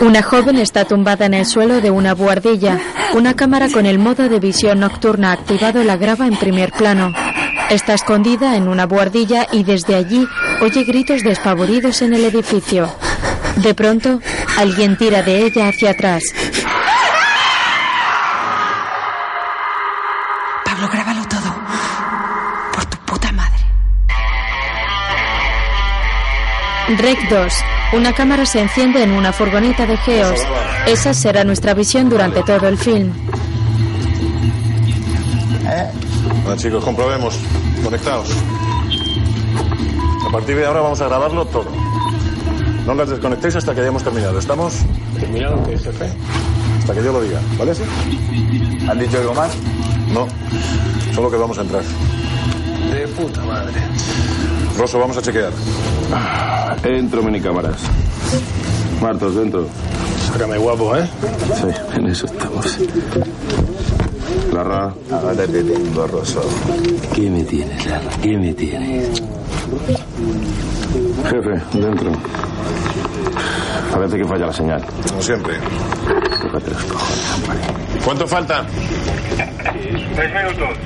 Una joven está tumbada en el suelo de una buhardilla. Una cámara con el modo de visión nocturna activado la graba en primer plano. Está escondida en una buhardilla y desde allí oye gritos despavoridos en el edificio. De pronto, alguien tira de ella hacia atrás. Rec 2. Una cámara se enciende en una furgoneta de Geos. Esa será nuestra visión durante todo el film. Bueno, chicos, comprobemos. Conectados. A partir de ahora vamos a grabarlo todo. No las desconectéis hasta que hayamos terminado. ¿Estamos? ¿Terminado qué, jefe? Hasta que yo lo diga, ¿vale? ¿Han dicho algo más? No. Solo que vamos a entrar. De puta madre. Rosso, vamos a chequear. Entro, minicámaras. Martos, dentro. Sácame guapo, ¿eh? Sí, en eso estamos. Larra. Ahora te tengo, Rosso. ¿Qué me tienes, Larra? ¿Qué me tienes? Jefe, dentro. Parece que falla la señal. Como siempre. ¿Cuánto falta? Seis minutos.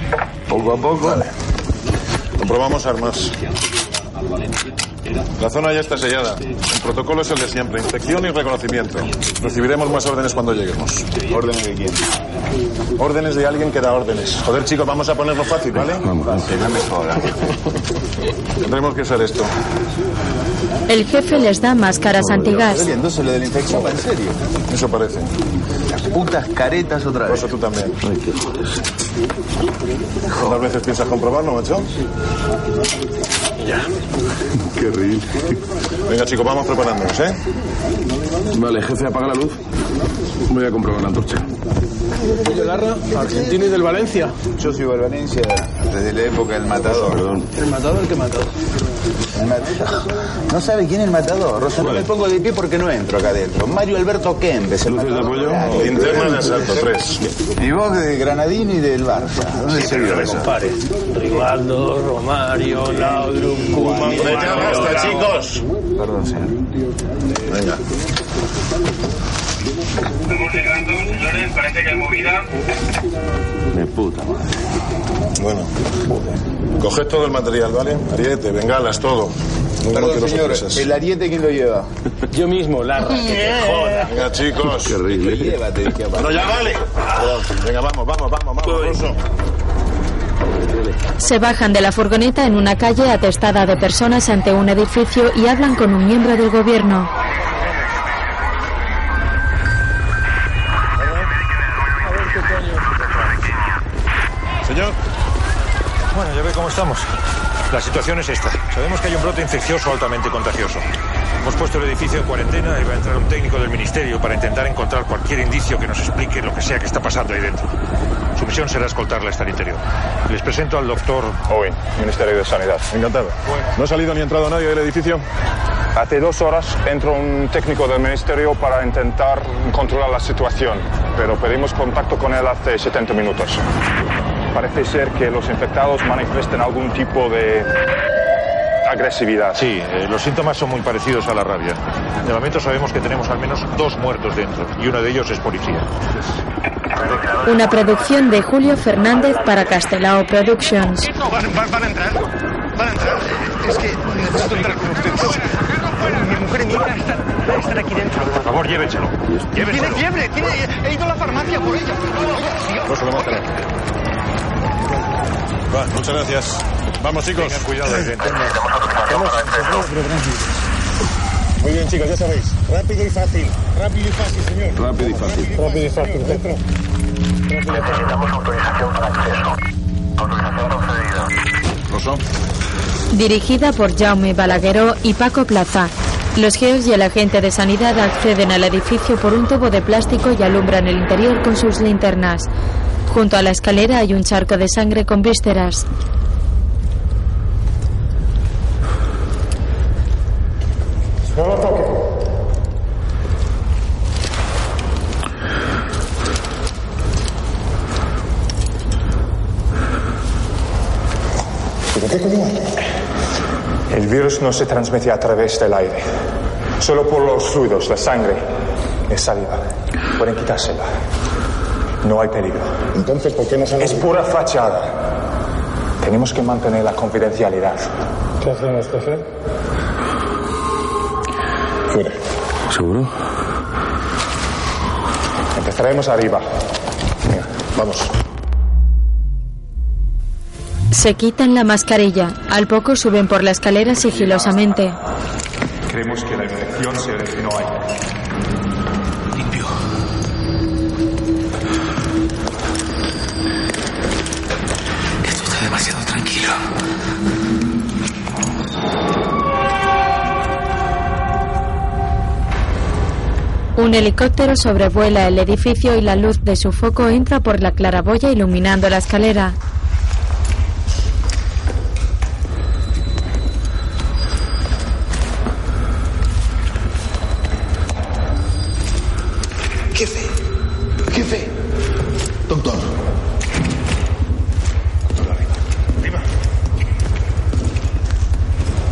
Poco a poco. Comprobamos armas. La zona ya está sellada. El protocolo es el de siempre. Inspección y reconocimiento. Recibiremos más órdenes cuando lleguemos. ¿Órdenes de quién? Órdenes de alguien que da órdenes. Joder, chicos, vamos a ponerlo fácil, ¿vale? Vamos. Jodas. Tendremos que usar esto. El jefe les da máscaras antigas. Entonces lo de la infección va en serio. Eso parece. Las putas caretas otra vez. Rosso, tú también. Ay, qué joder. ¿Cuántas veces piensas comprobarlo, macho? Qué ridículo. Venga, chicos, vamos preparándonos, ¿eh? Vale, jefe, apaga la luz. Voy a comprobar la antorcha. Oye, Larra, argentino y del Valencia. Yo sigo al Valencia desde la época del matador. Perdón. El matador, el que mató. El matador. ¿No sabe quién es el matador? Rosa, no Vale. me pongo de pie porque no entro acá adentro. Mario Alberto Kempes, ¿Luces de apoyo? Claro. Linterna de asalto, tres. Y vos de Granadín y del Barça. ¿Dónde se vio eso? Rivaldo, Romario, Laudrup, Koeman. Ya basta, chicos. Perdón, señor. Venga. Estamos llegando, señores. Parece que hay movida. Mi puta madre. Bueno. Coged todo el material, ¿vale? Ariete, bengalas, todo. No, no Perdón, quiero señor. sorpresas. ¿El ariete quién lo lleva? Yo mismo, Larra, que te joda. Venga, chicos. Qué horrible. Llévate, dije, Bueno, ya vale. Venga, vamos, vamos, vamos, vamos. Se bajan de la furgoneta en una calle atestada de personas ante un edificio y hablan con un miembro del gobierno. Estamos. La situación es esta. Sabemos que hay un brote infeccioso altamente contagioso. Hemos puesto el edificio en cuarentena y va a entrar un técnico del ministerio para intentar encontrar cualquier indicio que nos explique lo que sea que está pasando ahí dentro. Su misión será escoltarla hasta el interior. Les presento al doctor Owen, Ministerio de Sanidad. Encantado. ¿No ha salido ni entrado nadie del edificio? Hace dos horas entró un técnico del ministerio para intentar controlar la situación, pero pedimos contacto con él hace 70 minutos. Parece ser que los infectados manifiesten algún tipo de agresividad. Sí, eh, los síntomas son muy parecidos a la rabia. De momento sabemos que tenemos al menos dos muertos dentro y uno de ellos es policía. Una producción de Julio Fernández para Castelao Productions. Van, van, van a entrar. Van a entrar. Es que necesito entrar con ustedes. Mi mujer y mi hija están, están aquí dentro. Por favor, llévenselo. Tiene Llévenselo. fiebre. Tiene, he ido a la farmacia por ella. Rosso, lo vamos a tener. Va, muchas gracias. Vamos, chicos. Tengan cuidado. Muy bien, chicos, ya sabéis. Rápido y fácil. Rápido y fácil, señor. Rápido y fácil. Rápido y fácil. Dentro. Necesitamos autorización para acceso. Autorización concedida. Rosso. Dirigida por Jaume Balagueró y Paco Plaza. Los geos y el agente de sanidad acceden al edificio por un tubo de plástico y alumbran el interior con sus linternas. Junto a la escalera hay un charco de sangre con vísceras. El virus no se transmite a través del aire, solo por los fluidos, la sangre. Es salida. Pueden quitársela. No hay peligro. Entonces, ¿por qué no se Es pura fachada. Tenemos que mantener la confidencialidad. ¿Qué hacemos, jefe? Fuera. ¿Seguro? Empezaremos arriba. Venga, vamos. Se quitan la mascarilla. Al poco suben por la escalera sigilosamente. Creemos que la infección se originó ahí. Un helicóptero sobrevuela el edificio y la luz de su foco entra por la claraboya iluminando la escalera. Jefe. Jefe. Doctor.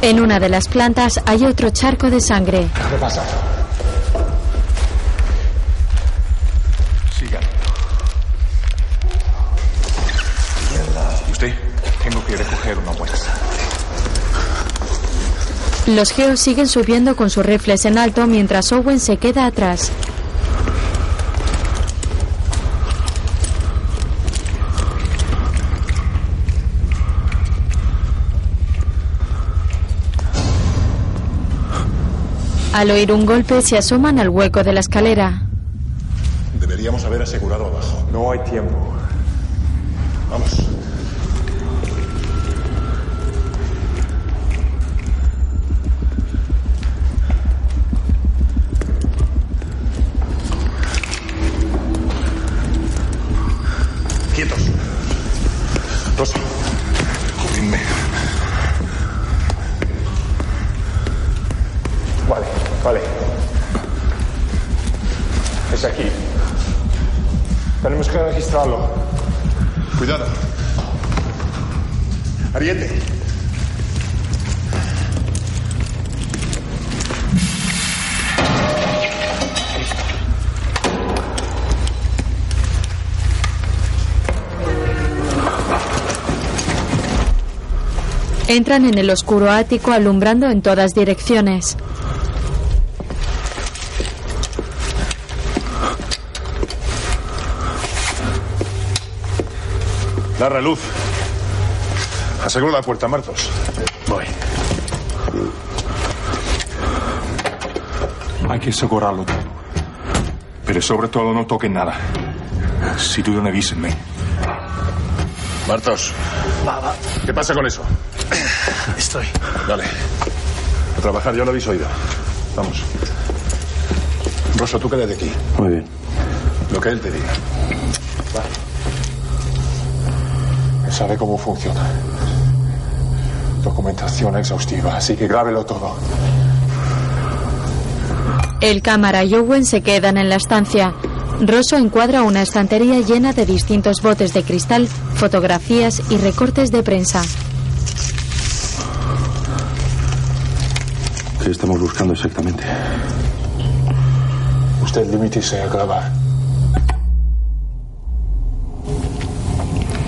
En una de las plantas hay otro charco de sangre. ¿Qué pasa? Sigan. ¿Y usted? Tengo que recoger una muestra. Los geos siguen subiendo con sus rifles en alto mientras Owen se queda atrás. Al oír un golpe se asoman al hueco de la escalera. Deberíamos haber asegurado abajo. No hay tiempo. Vamos. Que registrarlo. Cuidado. Ariete. Entran en el oscuro ático alumbrando en todas direcciones. Larra luz. Asegura la puerta, Martos. Voy. Hay que asegurarlo todo. Pero sobre todo no toquen nada. Si dudan, avísenme. Martos. ¿Qué pasa con eso? Estoy. Dale. A trabajar, yo lo habéis oído. Vamos. Rosso, tú quédate aquí. Muy bien. Lo que él te diga. Sabe cómo funciona. Documentación exhaustiva, así que grábelo todo. El cámara y Owen se quedan en la estancia. Rosso encuadra una estantería llena de distintos botes de cristal, fotografías y recortes de prensa. ¿Qué estamos buscando exactamente? Usted limítese a grabar.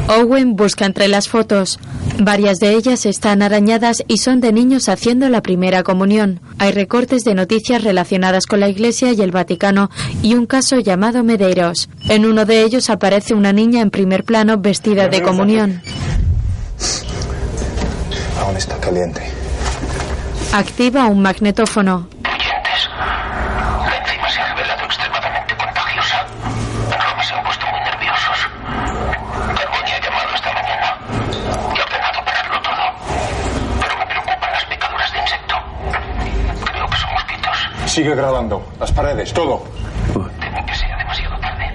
Owen busca entre las fotos. Varias de ellas están arañadas y son de niños haciendo la primera comunión. Hay recortes de noticias relacionadas con la Iglesia y el Vaticano y un caso llamado Medeiros. En uno de ellos aparece una niña en primer plano vestida de comunión. Aún está caliente. Activa un magnetófono. Oyentes. La enzima se ha revelado extremadamente contagiosa. En Roma se han puesto muy nerviosos. Carboni ha llamado esta mañana y ha ordenado pararlo todo. Pero me preocupan las picaduras de insecto. Creo que son mosquitos. Sigue grabando. Las paredes, todo. Temo que sea demasiado tarde.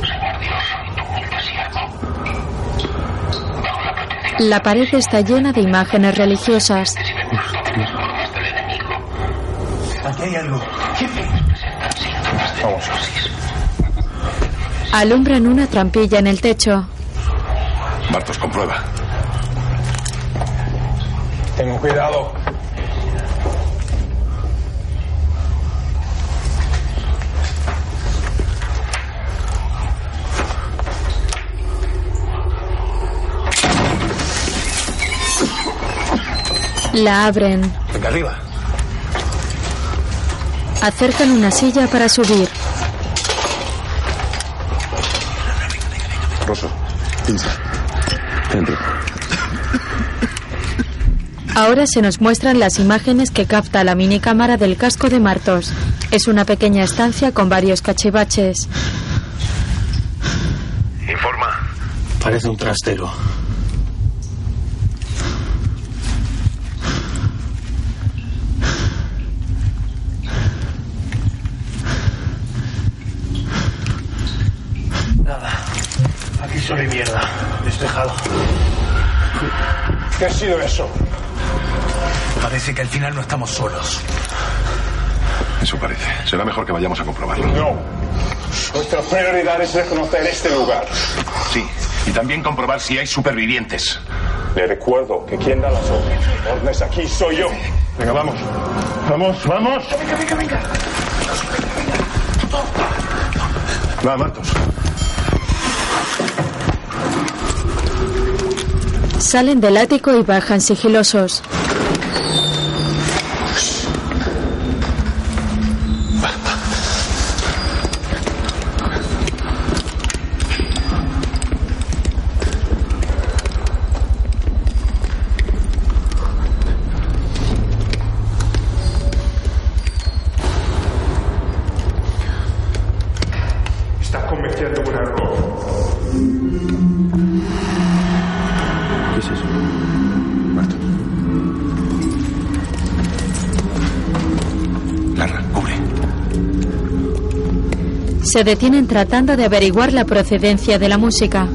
Señor Dios, soy tu humilde siervo. Bajo la protección La pared está llena de imágenes religiosas. Aquí hay algo. Vamos. Alumbran una trampilla en el techo. Martos, comprueba. Tengo cuidado. La abren. Venga, arriba. Acercan una silla para subir. Rosso, pincha. Dentro. Ahora se nos muestran las imágenes que capta la minicámara del casco de Martos. Es una pequeña estancia con varios cachivaches. Informa. Parece un trastero. Nada. Aquí solo hay mierda. Despejado. ¿Qué ha sido eso? Parece que al final no estamos solos. Eso parece. Será mejor que vayamos a comprobarlo. No. Nuestra prioridad es reconocer este lugar. Sí, y también comprobar si hay supervivientes. Le recuerdo que quien da las órdenes órdenes aquí soy yo. Venga, vamos. Vamos, vamos. Venga, venga, venga. Va, Martos. Salen del ático y bajan sigilosos. Se detienen tratando de averiguar la procedencia de la música.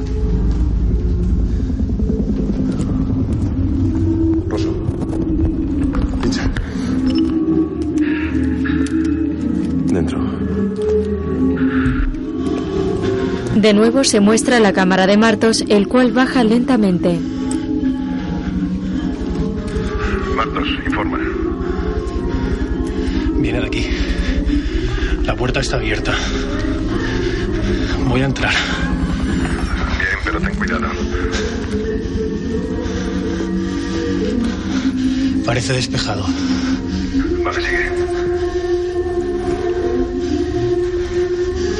De nuevo se muestra la cámara de Martos, el cual baja lentamente. Martos, informa. Viene de aquí. La puerta está abierta. Voy a entrar. Bien, pero ten cuidado. Parece despejado. Vale, sigue.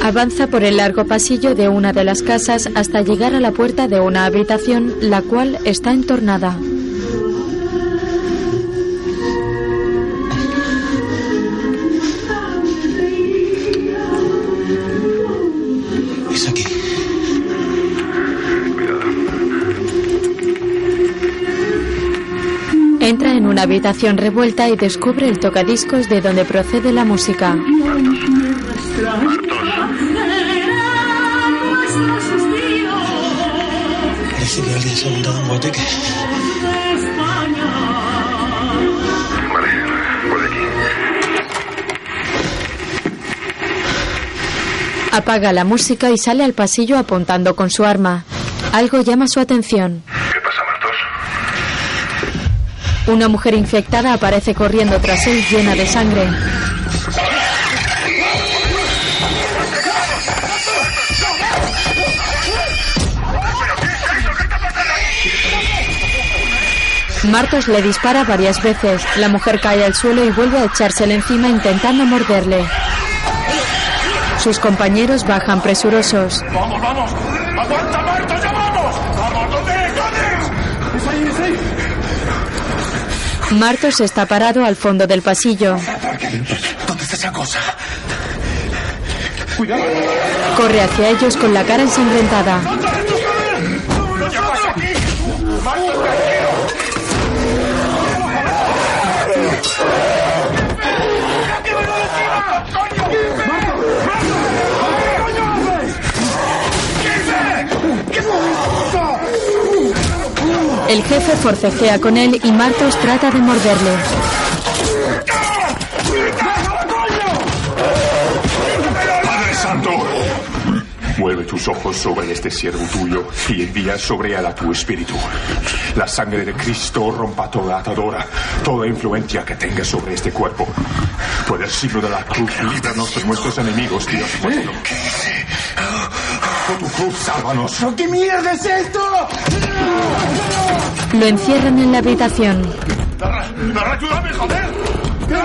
Avanza por el largo pasillo de una de las casas hasta llegar a la puerta de una habitación, la cual está entornada. Habitación revuelta y descubre el tocadiscos de donde procede la música. Alguien un guateque. Vale, aquí. Apaga la música y sale al pasillo apuntando con su arma. Algo llama su atención. Una mujer infectada aparece corriendo tras él llena de sangre. Martos le dispara varias veces. La mujer cae al suelo y vuelve a echársele encima intentando morderle. Sus compañeros bajan presurosos. ¡Vamos, vamos! ¡Aguanta, Martos, Martos está parado al fondo del pasillo. ¿Dónde está esa cosa? ¡Cuidado! Corre hacia ellos con la cara ensangrentada. El jefe forcejea con él y Martos trata de morderle. Padre Santo, mueve tus ojos sobre este siervo tuyo y envía sobre él a tu espíritu. La sangre de Cristo rompa toda atadora, toda influencia que tenga sobre este cuerpo. Por el signo de la cruz, líbranos de nuestros enemigos, Dios nuestro. Bajo tu cruz, sálvanos. ¿Pero qué mierda es esto? Lo encierran en la habitación. Darra, Darra, ayúdame, joder. ¡No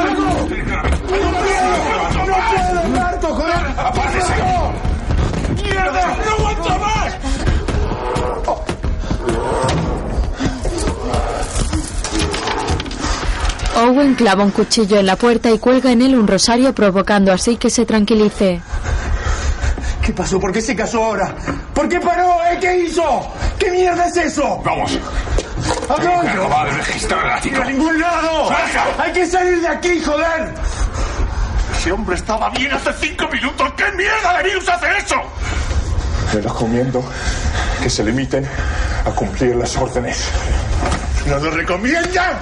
puedo, Marto, joder! ¡Apártese! ¡Mierda! ¡No aguanto más! Owen clava un cuchillo en la puerta y cuelga en él un rosario provocando así que se tranquilice. ¿Qué pasó? ¿Por qué se casó ahora? ¿Por qué paró? ¿Eh? ¿Qué hizo? ¿Qué mierda es eso? Vamos. ¿A dónde? Acaba de registrar el. ¡A ningún lado! ¡Salga! ¡Hay que salir de aquí, joder! Ese hombre estaba bien hace cinco minutos. ¿Qué mierda de virus hace eso? Le recomiendo que se limiten a cumplir las órdenes. ¡No lo recomiendan!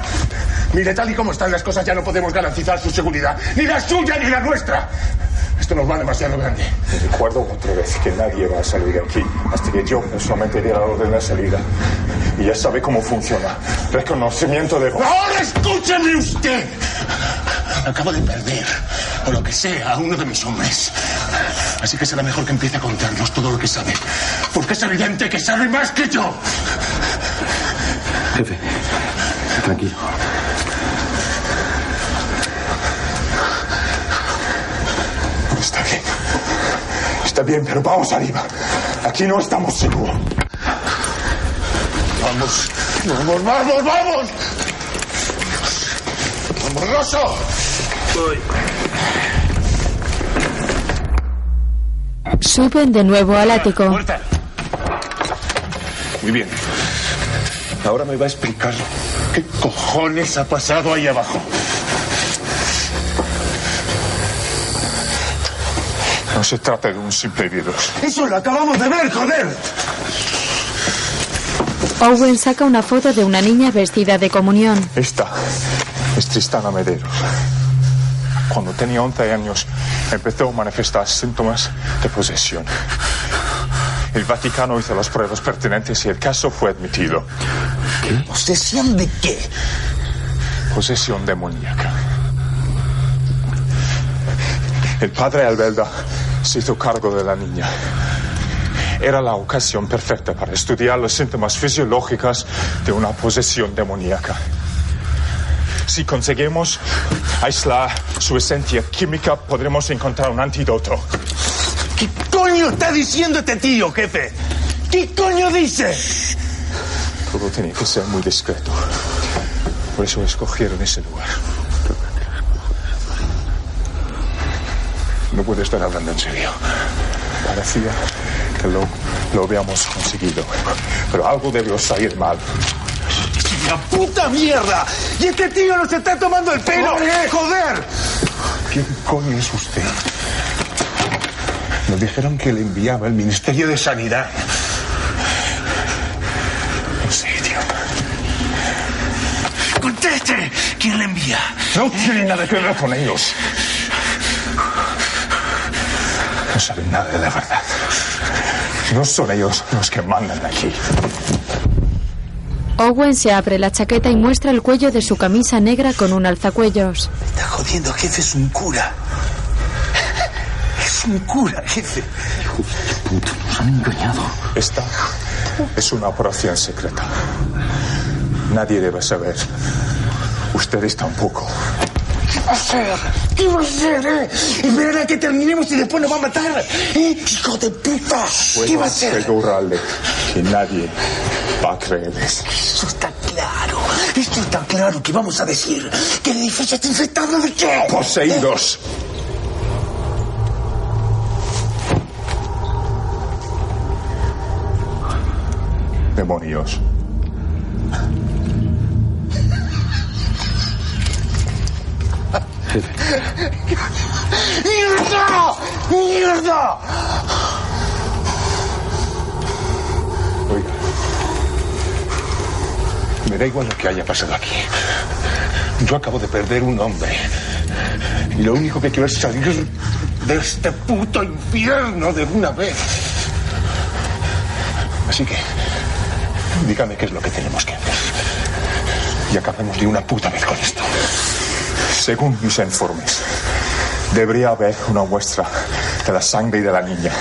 Mire, tal y como están las cosas, ya no podemos garantizar su seguridad. Ni la suya ni la nuestra. Esto nos va demasiado grande. Recuerdo otra vez que nadie va a salir de aquí hasta que yo personalmente dé la orden de salida. Y ya sabe cómo funciona. Reconocimiento de voz. ¡Ahora escúcheme usted! Acabo de perder, o lo que sea, a uno de mis hombres. Así que será mejor que empiece a contarnos todo lo que sabe. Porque es evidente que sabe más que yo. Jefe, tranquilo. Está bien. Está bien, pero vamos arriba. Aquí no estamos seguros. Vamos, vamos, vamos, vamos. Vamos, Rosso. Suben de nuevo al ático. Muy bien. Ahora me va a explicar ¿Qué cojones ha pasado ahí abajo? Se trata de un simple virus. Eso lo acabamos de ver, joder. Owen saca una foto de una niña vestida de comunión. Esta es Tristana Medeiros. Cuando tenía 11 años empezó a manifestar síntomas de posesión. El Vaticano hizo las pruebas pertinentes y el caso fue admitido. ¿Posesión de qué? Posesión demoníaca. El padre Albelda se hizo cargo de la niña. Era la ocasión perfecta para estudiar los síntomas fisiológicos de una posesión demoníaca. Si conseguimos aislar su esencia química, podremos encontrar un antídoto. ¿Qué coño está diciendo este tío, jefe? ¿Qué coño dice? Todo tenía que ser muy discreto. Por eso escogieron ese lugar. No puede estar hablando en serio. Parecía que lo, lo habíamos conseguido. Pero algo debió salir mal. ¡La puta mierda! ¡Y este tío nos está tomando el pelo! ¡Joder! ¿Quién coño es usted? Nos dijeron que le enviaba el Ministerio de Sanidad. No sé, tío. ¡Conteste! ¿Quién le envía? No tiene nada que ver con ellos. No saben nada de la verdad. No son ellos los que mandan aquí. Owen se abre la chaqueta y muestra el cuello de su camisa negra con un alzacuellos. Está jodiendo, jefe, es un cura. Es un cura, jefe. Nos han engañado. Esta es una operación secreta. Nadie debe saber. Ustedes tampoco. ¿Qué va a hacer? ¿Qué va a hacer, eh? Esperar a que terminemos y después nos va a matar. ¿Eh? ¡Hijo de puta! ¿Qué va a hacer? asegurarle que nadie va a creerles. Eso está claro. Esto está claro. ¿Qué vamos a decir? ¿Que el edificio está infectado de qué? Poseídos. Demonios. ¡Mierda! ¡Mierda! Oiga. Me da igual lo que haya pasado aquí. Yo acabo de perder un hombre. Y lo único que quiero es salir de este puto infierno de una vez. Así que, dígame qué es lo que tenemos que hacer. Y acabemos de una puta vez con esto. Según mis informes, debería haber una muestra de la sangre de la niña.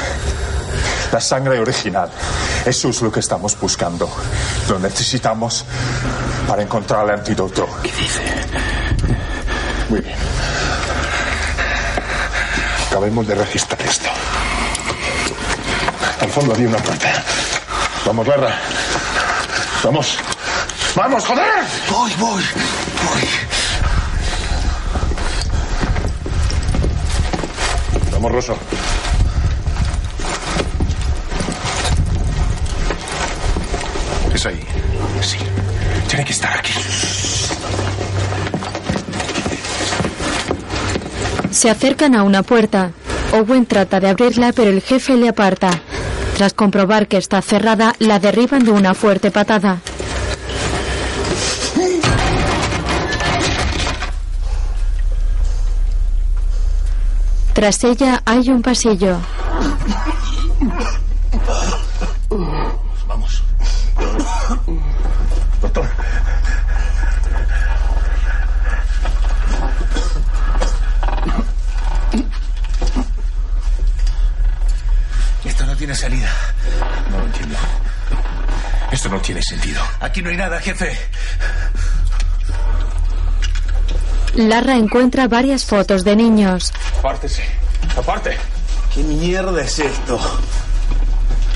La sangre original. Eso es lo que estamos buscando. Lo necesitamos para encontrar el antídoto. ¿Qué dice? Muy bien. Acabemos de registrar esto. Al fondo había una puerta. Vamos, Larra. Vamos. ¡Vamos, joder! Voy, voy, voy. Vamos, Rosso. Es ahí. Sí. Tiene que estar aquí. Se acercan a una puerta. Owen trata de abrirla, pero el jefe le aparta. Tras comprobar que está cerrada, la derriban de una fuerte patada. Tras ella hay un pasillo. Vamos. Doctor. Esto no tiene salida. No lo entiendo. Esto no tiene sentido. Aquí no hay nada, jefe. Larra encuentra varias fotos de niños. Apártese. Aparte. ¿Qué mierda es esto?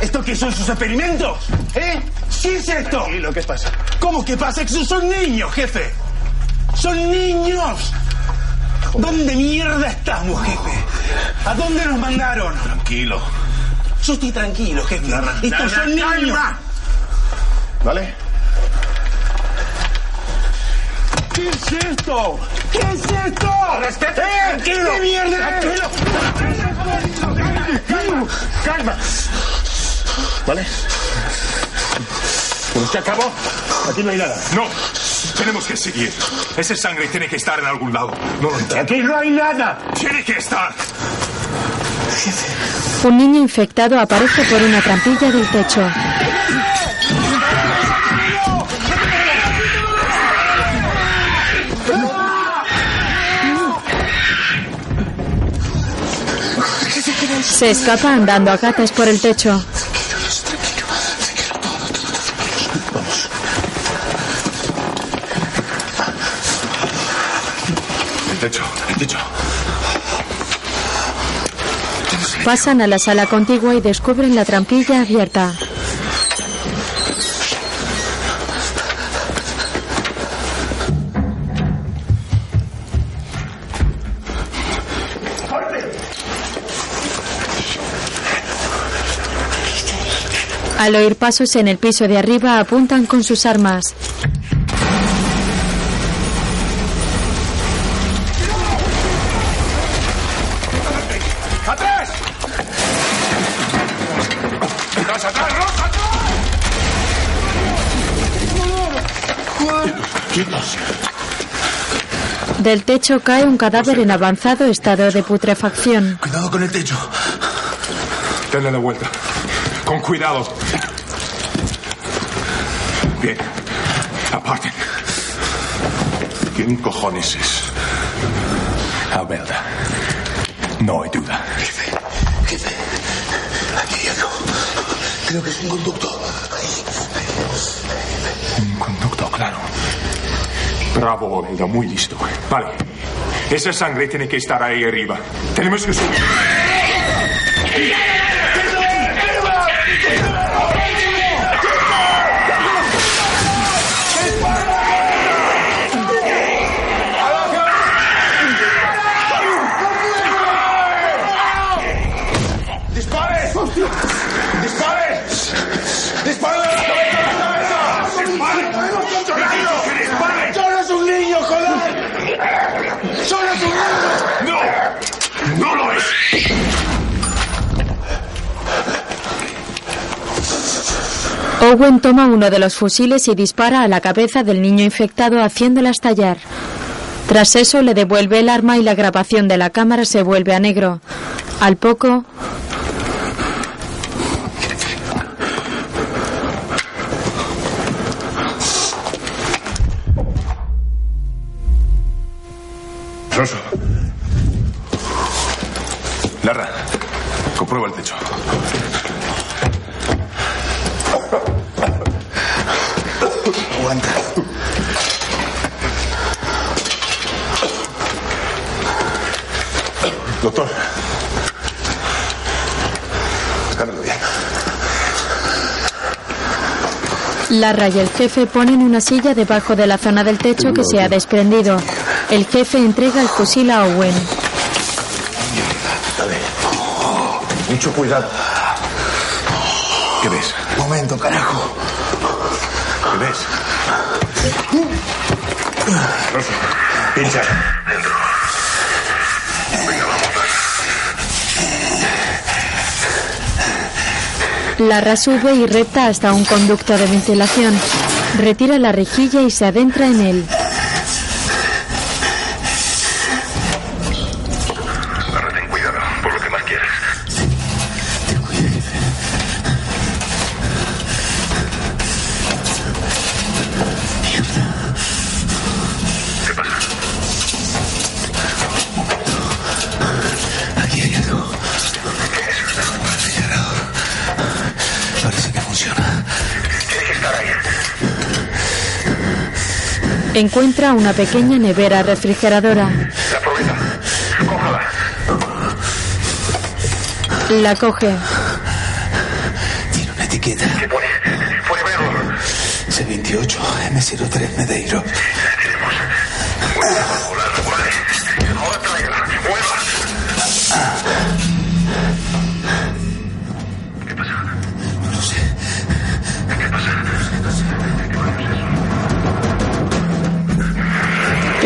¿Esto qué son sus experimentos? ¿Eh? ¿Qué es esto? lo ¿qué pasa? ¿Cómo que pasa? Que son niños, jefe. Son niños. ¿Dónde mierda estamos, jefe? ¿A dónde nos mandaron? Tranquilo. Yo estoy tranquilo, jefe. Estos son niños. ¿Vale? ¿Qué es esto? ¿Qué es esto? ¡Eh! ¿Qué mierda es? Calma, calma. ¿Vale? Se acabó. Aquí no hay nada. No, tenemos que seguir. Esa sangre tiene que estar en algún lado. No lo entiendo. Aquí no hay nada. Tiene que estar. Un niño infectado aparece por una trampilla del techo. Se escapa andando a gatas por el techo. El techo, el techo. Pasan a la sala contigua y descubren la trampilla abierta. Al oír pasos en el piso de arriba apuntan con sus armas. ¡Atrás! ¡Atrás, atrás! ¡Rosa. Del techo cae un cadáver en avanzado estado de putrefacción. Cuidado con el techo. Denle la vuelta. Con cuidado. Bien. Aparten. ¿Quién cojones es? Abelda. No hay duda. Jefe, jefe. Aquí hay algo. Creo que es un conducto. Un conducto, claro. Bravo, Abelda. Muy listo. Vale. Esa sangre tiene que estar ahí arriba. Tenemos que subir. ¡Dispare! ¡Dispare! ¡Dispare a la cabeza! ¡Dispare! ¡Dispare! ¡Solo es un niño, joder! ¡Solo es un niño! ¡No! ¡No lo es! Owen toma uno de los fusiles y dispara a la cabeza del niño infectado haciéndola estallar. Tras eso le devuelve el arma y la grabación de la cámara se vuelve a negro. Al poco, Rosso. Larra, comprueba el techo. Aguanta. Doctor. Escándalo bien. Larra y el jefe ponen una silla debajo de la zona del techo que se ha desprendido. El jefe entrega el fusil a Owen. Dale. Mucho cuidado. ¿Qué ves? Momento, carajo. ¿Qué ves? Rosa, pincha. Larra sube y recta hasta un conducto de ventilación. Retira la rejilla y se adentra en él. Encuentra una pequeña nevera refrigeradora. La probeta. Cójala. La coge. Tiene una etiqueta. ¿Qué pone? Puede verlo. C28 M03 Medeiro.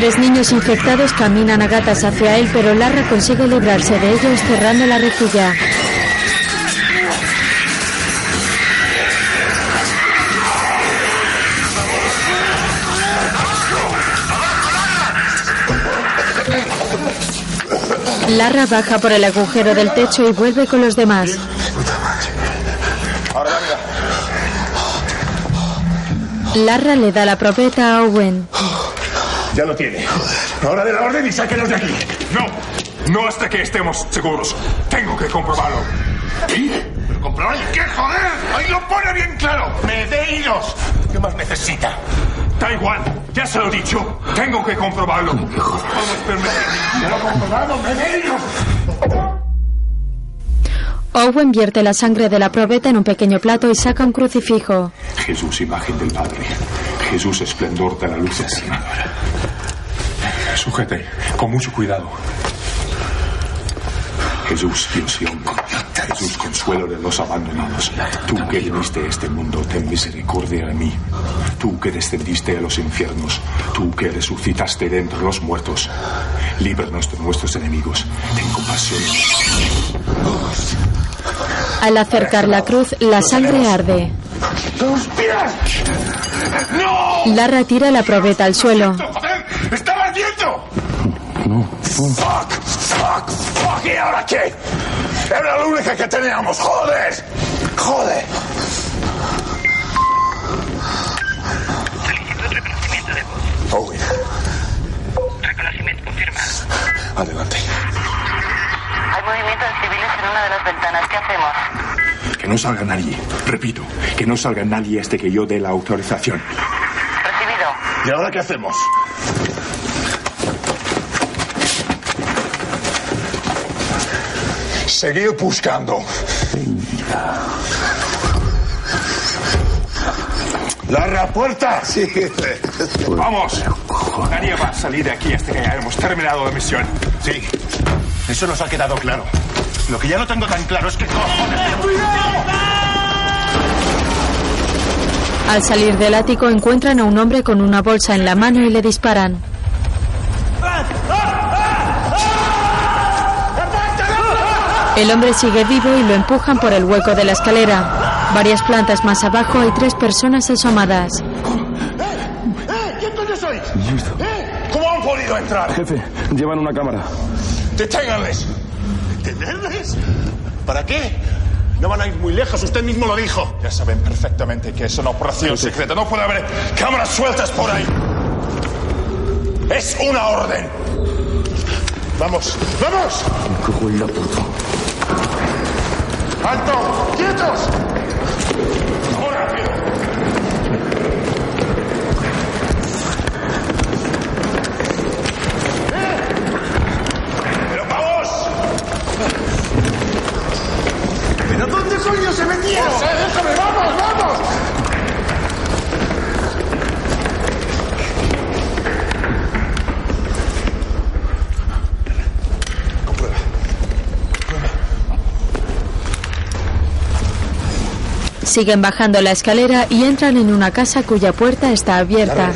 Tres niños infectados caminan a gatas hacia él, pero Larra consigue librarse de ellos cerrando la rejilla. Larra baja por el agujero del techo y vuelve con los demás. Larra le da la probeta a Owen. Ya lo tiene. Ahora de la orden y sáquenos de aquí. No, no hasta que estemos seguros. Tengo que comprobarlo. ¿Y? ¿Pero comprobar qué, joder? Ahí lo pone bien claro. Medeiros. ¿Qué más necesita? Da igual, ya se lo he dicho. Tengo que comprobarlo. Vamos, permitir. Ya lo he comprobado, Medeiros. Owen vierte la sangre de la probeta en un pequeño plato y saca un crucifijo. Jesús, imagen del Padre. Jesús, esplendor de la luz eterna. Sujete, con mucho cuidado. Jesús, Dios y hombre. Jesús, consuelo de los abandonados. Tú que viniste a este mundo, ten misericordia de mí. Tú que descendiste a los infiernos. Tú que resucitaste de entre los muertos. Líbranos de nuestros enemigos. Ten compasión. Al acercar la cruz, la sangre arde. ¡Tus pies! ¡No! Larra tira la probeta al suelo. ¡Estaba ardiendo! ¡Fuck! ¡Fuck! ¡Fuck! ¿Y ahora qué? Era la única que teníamos. ¡Joder! ¡Joder! Owen, Reconocimiento confirma. adelante. Hay movimientos civiles en una de las ventanas. ¿Qué hacemos? Que no salga nadie. Repito, que no salga nadie hasta que yo dé la autorización. Recibido. ¿Y ahora qué hacemos? Seguir buscando. ¡Larga puerta! Sí. ¡Vamos! Nadie va a salir de aquí hasta que hayamos terminado la misión. Sí, eso nos ha quedado claro. Lo que ya no tengo tan claro es que cojones. Al salir del ático encuentran a un hombre con una bolsa en la mano y le disparan. El hombre sigue vivo y lo empujan por el hueco de la escalera. Varias plantas más abajo hay tres personas asomadas. ¡Eh! ¿Quién coño sois? ¿Eh? ¿Cómo han podido entrar? Jefe, llevan una cámara. ¡Deténganles! ¿Detenerles? ¿Para qué? No van a ir muy lejos, usted mismo lo dijo. Ya saben perfectamente que es una operación secreta. No puede haber cámaras sueltas por ahí. Es una orden. Vamos, vamos. ¡Alto! ¡Quietos! ¡Ahora! ¡Eh! ¡Pero pavos! ¿Pero dónde coño se metieron? ¡José, déjame! ¡Vamos, vamos! Siguen bajando la escalera y entran en una casa cuya puerta está abierta.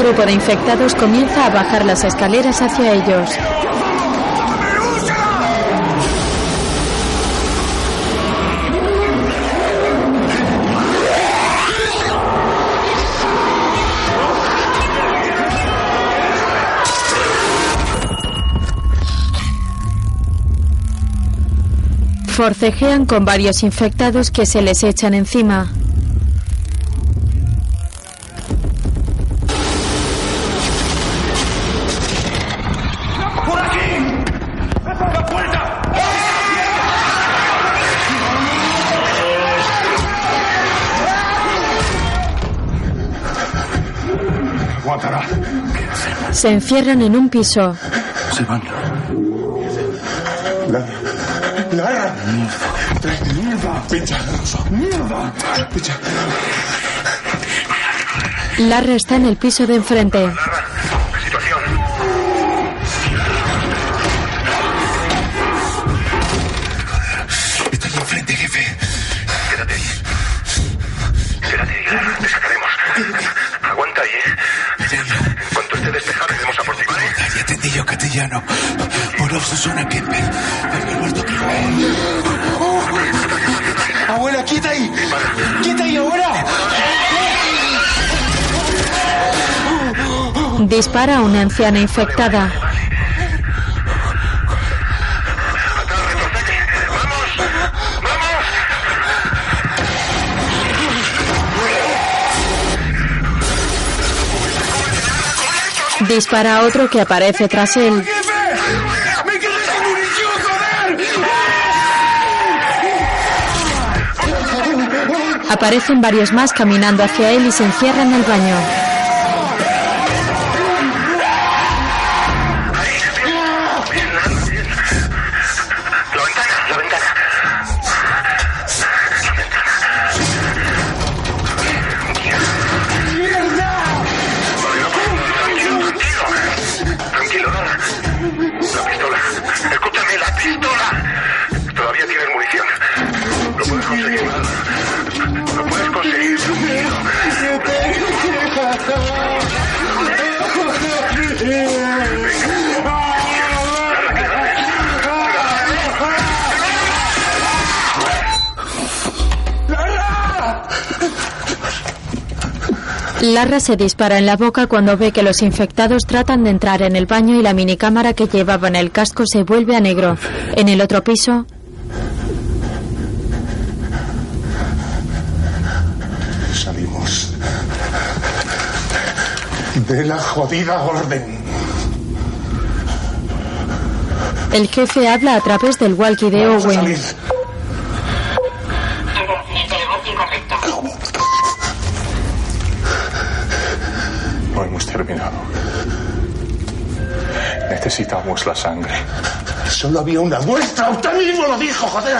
Grupo de infectados comienza a bajar las escaleras hacia ellos. Forcejean con varios infectados que se les echan encima. Se encierran en un piso. Se van. Lara. Lara. Mierda. Pincha. Mierda. Pincha. Larra está en el piso de enfrente. Situación. Por eso suena Kemper. El muerto Kemper. Abuela, quieta ahí. Quieta ahí, abuela. Dispara a una anciana infectada. Dispara a otro que aparece tras él. Aparecen varios más caminando hacia él y se encierran en el baño. Larra se dispara en la boca cuando ve que los infectados tratan de entrar en el baño y la minicámara que llevaba en el casco se vuelve a negro. En el otro piso, Salimos de la jodida orden. el jefe habla a través del walkie de Vamos a Owen. salir. Necesitamos la sangre. Solo había una muestra. Usted mismo lo dijo, joder.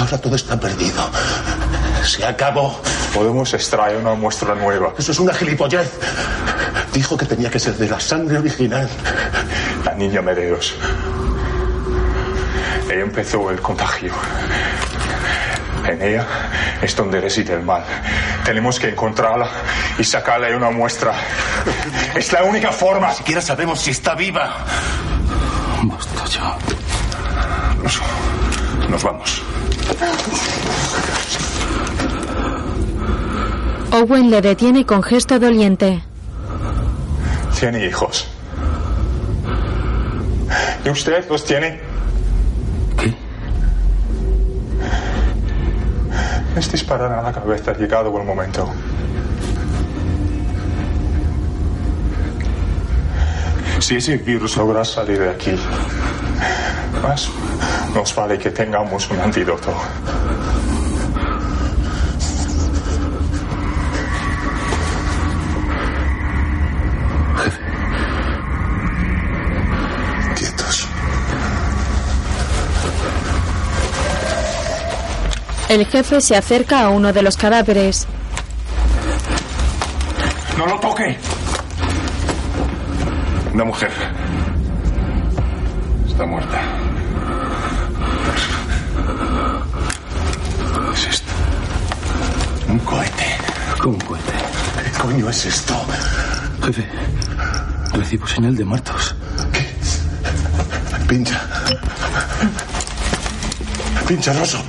Ahora todo está perdido. Se acabó. Podemos extraer una muestra nueva. Eso es una gilipollez. Dijo que tenía que ser de la sangre original. La niña Medeos. Ella empezó el contagio. En ella es donde reside el mal. Tenemos que encontrarla y sacarle una muestra. Es la única forma. Ni siquiera sabemos si está viva. Basta ya. Nos, nos vamos. Owen le detiene con gesto doliente. Tiene hijos. ¿Y usted los tiene? Les disparan a la cabeza llegado el momento. Si ese virus logra salir de aquí, más nos vale que tengamos un antídoto. El jefe se acerca a uno de los cadáveres. ¡No lo toque! Una mujer. Está muerta. ¿Qué es esto? Un cohete. ¿Cómo un cohete? ¿Qué coño es esto? Jefe, recibo señal de muertos. Pincha. Pincha, Rosso.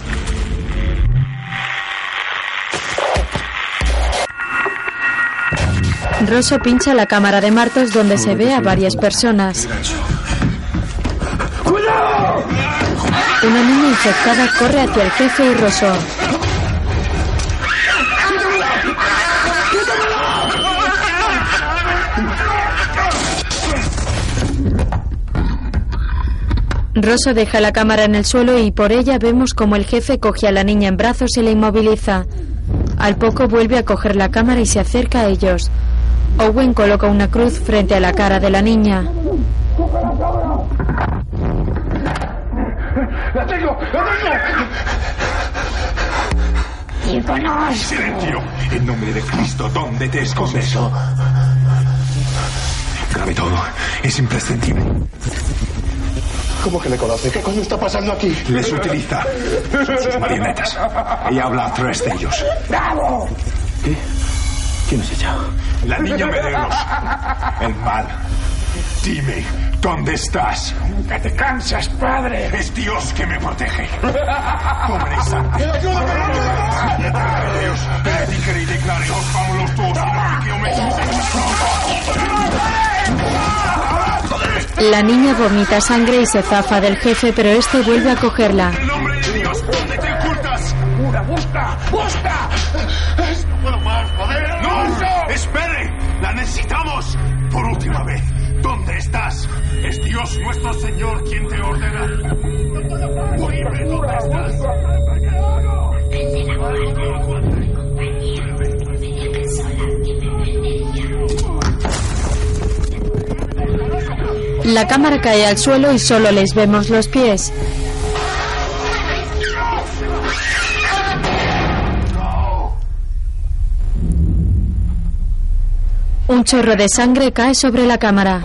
Rosso pincha la cámara de Martos donde se ve a varias personas. Una niña infectada corre hacia el jefe y Rosso. Rosso deja la cámara en el suelo y por ella vemos como el jefe coge a la niña en brazos y la inmoviliza. Al poco vuelve a coger la cámara y se acerca a ellos. Owen coloca una cruz frente a la cara de la niña. ¡La tengo! ¡La tengo! ¡Silencio! En nombre de Cristo, ¿dónde te escondes? Grabe todo. Es imprescindible. ¿Cómo que le conoce? ¿Qué coño está pasando aquí? Les utiliza. Son sus marionetas. Ella habla a través de ellos. ¡Bravo! ¿Qué? ¿Quién es ella? La niña Medeiros. El mal. Dime, ¿dónde estás? ¡Que te cansas, padre! Es Dios que me protege. Pobre sangre. Dios, predicaré y declaré, os vamos los dos, no que La niña vomita sangre y se zafa del jefe, pero este vuelve a cogerla. ¡En nombre de Dios, ¿dónde te ocultas? ¡Una, busca! ¡Busca! Vez, ¿dónde estás? Es Dios nuestro Señor quien te ordena. ¿dónde estás? La cámara cae al suelo y solo les vemos los pies. Un chorro de sangre cae sobre la cámara.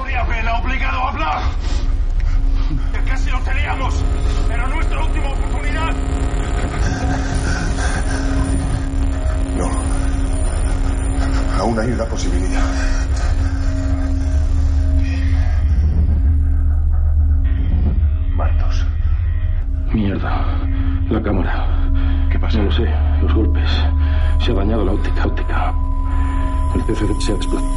El CFD se ha explotado.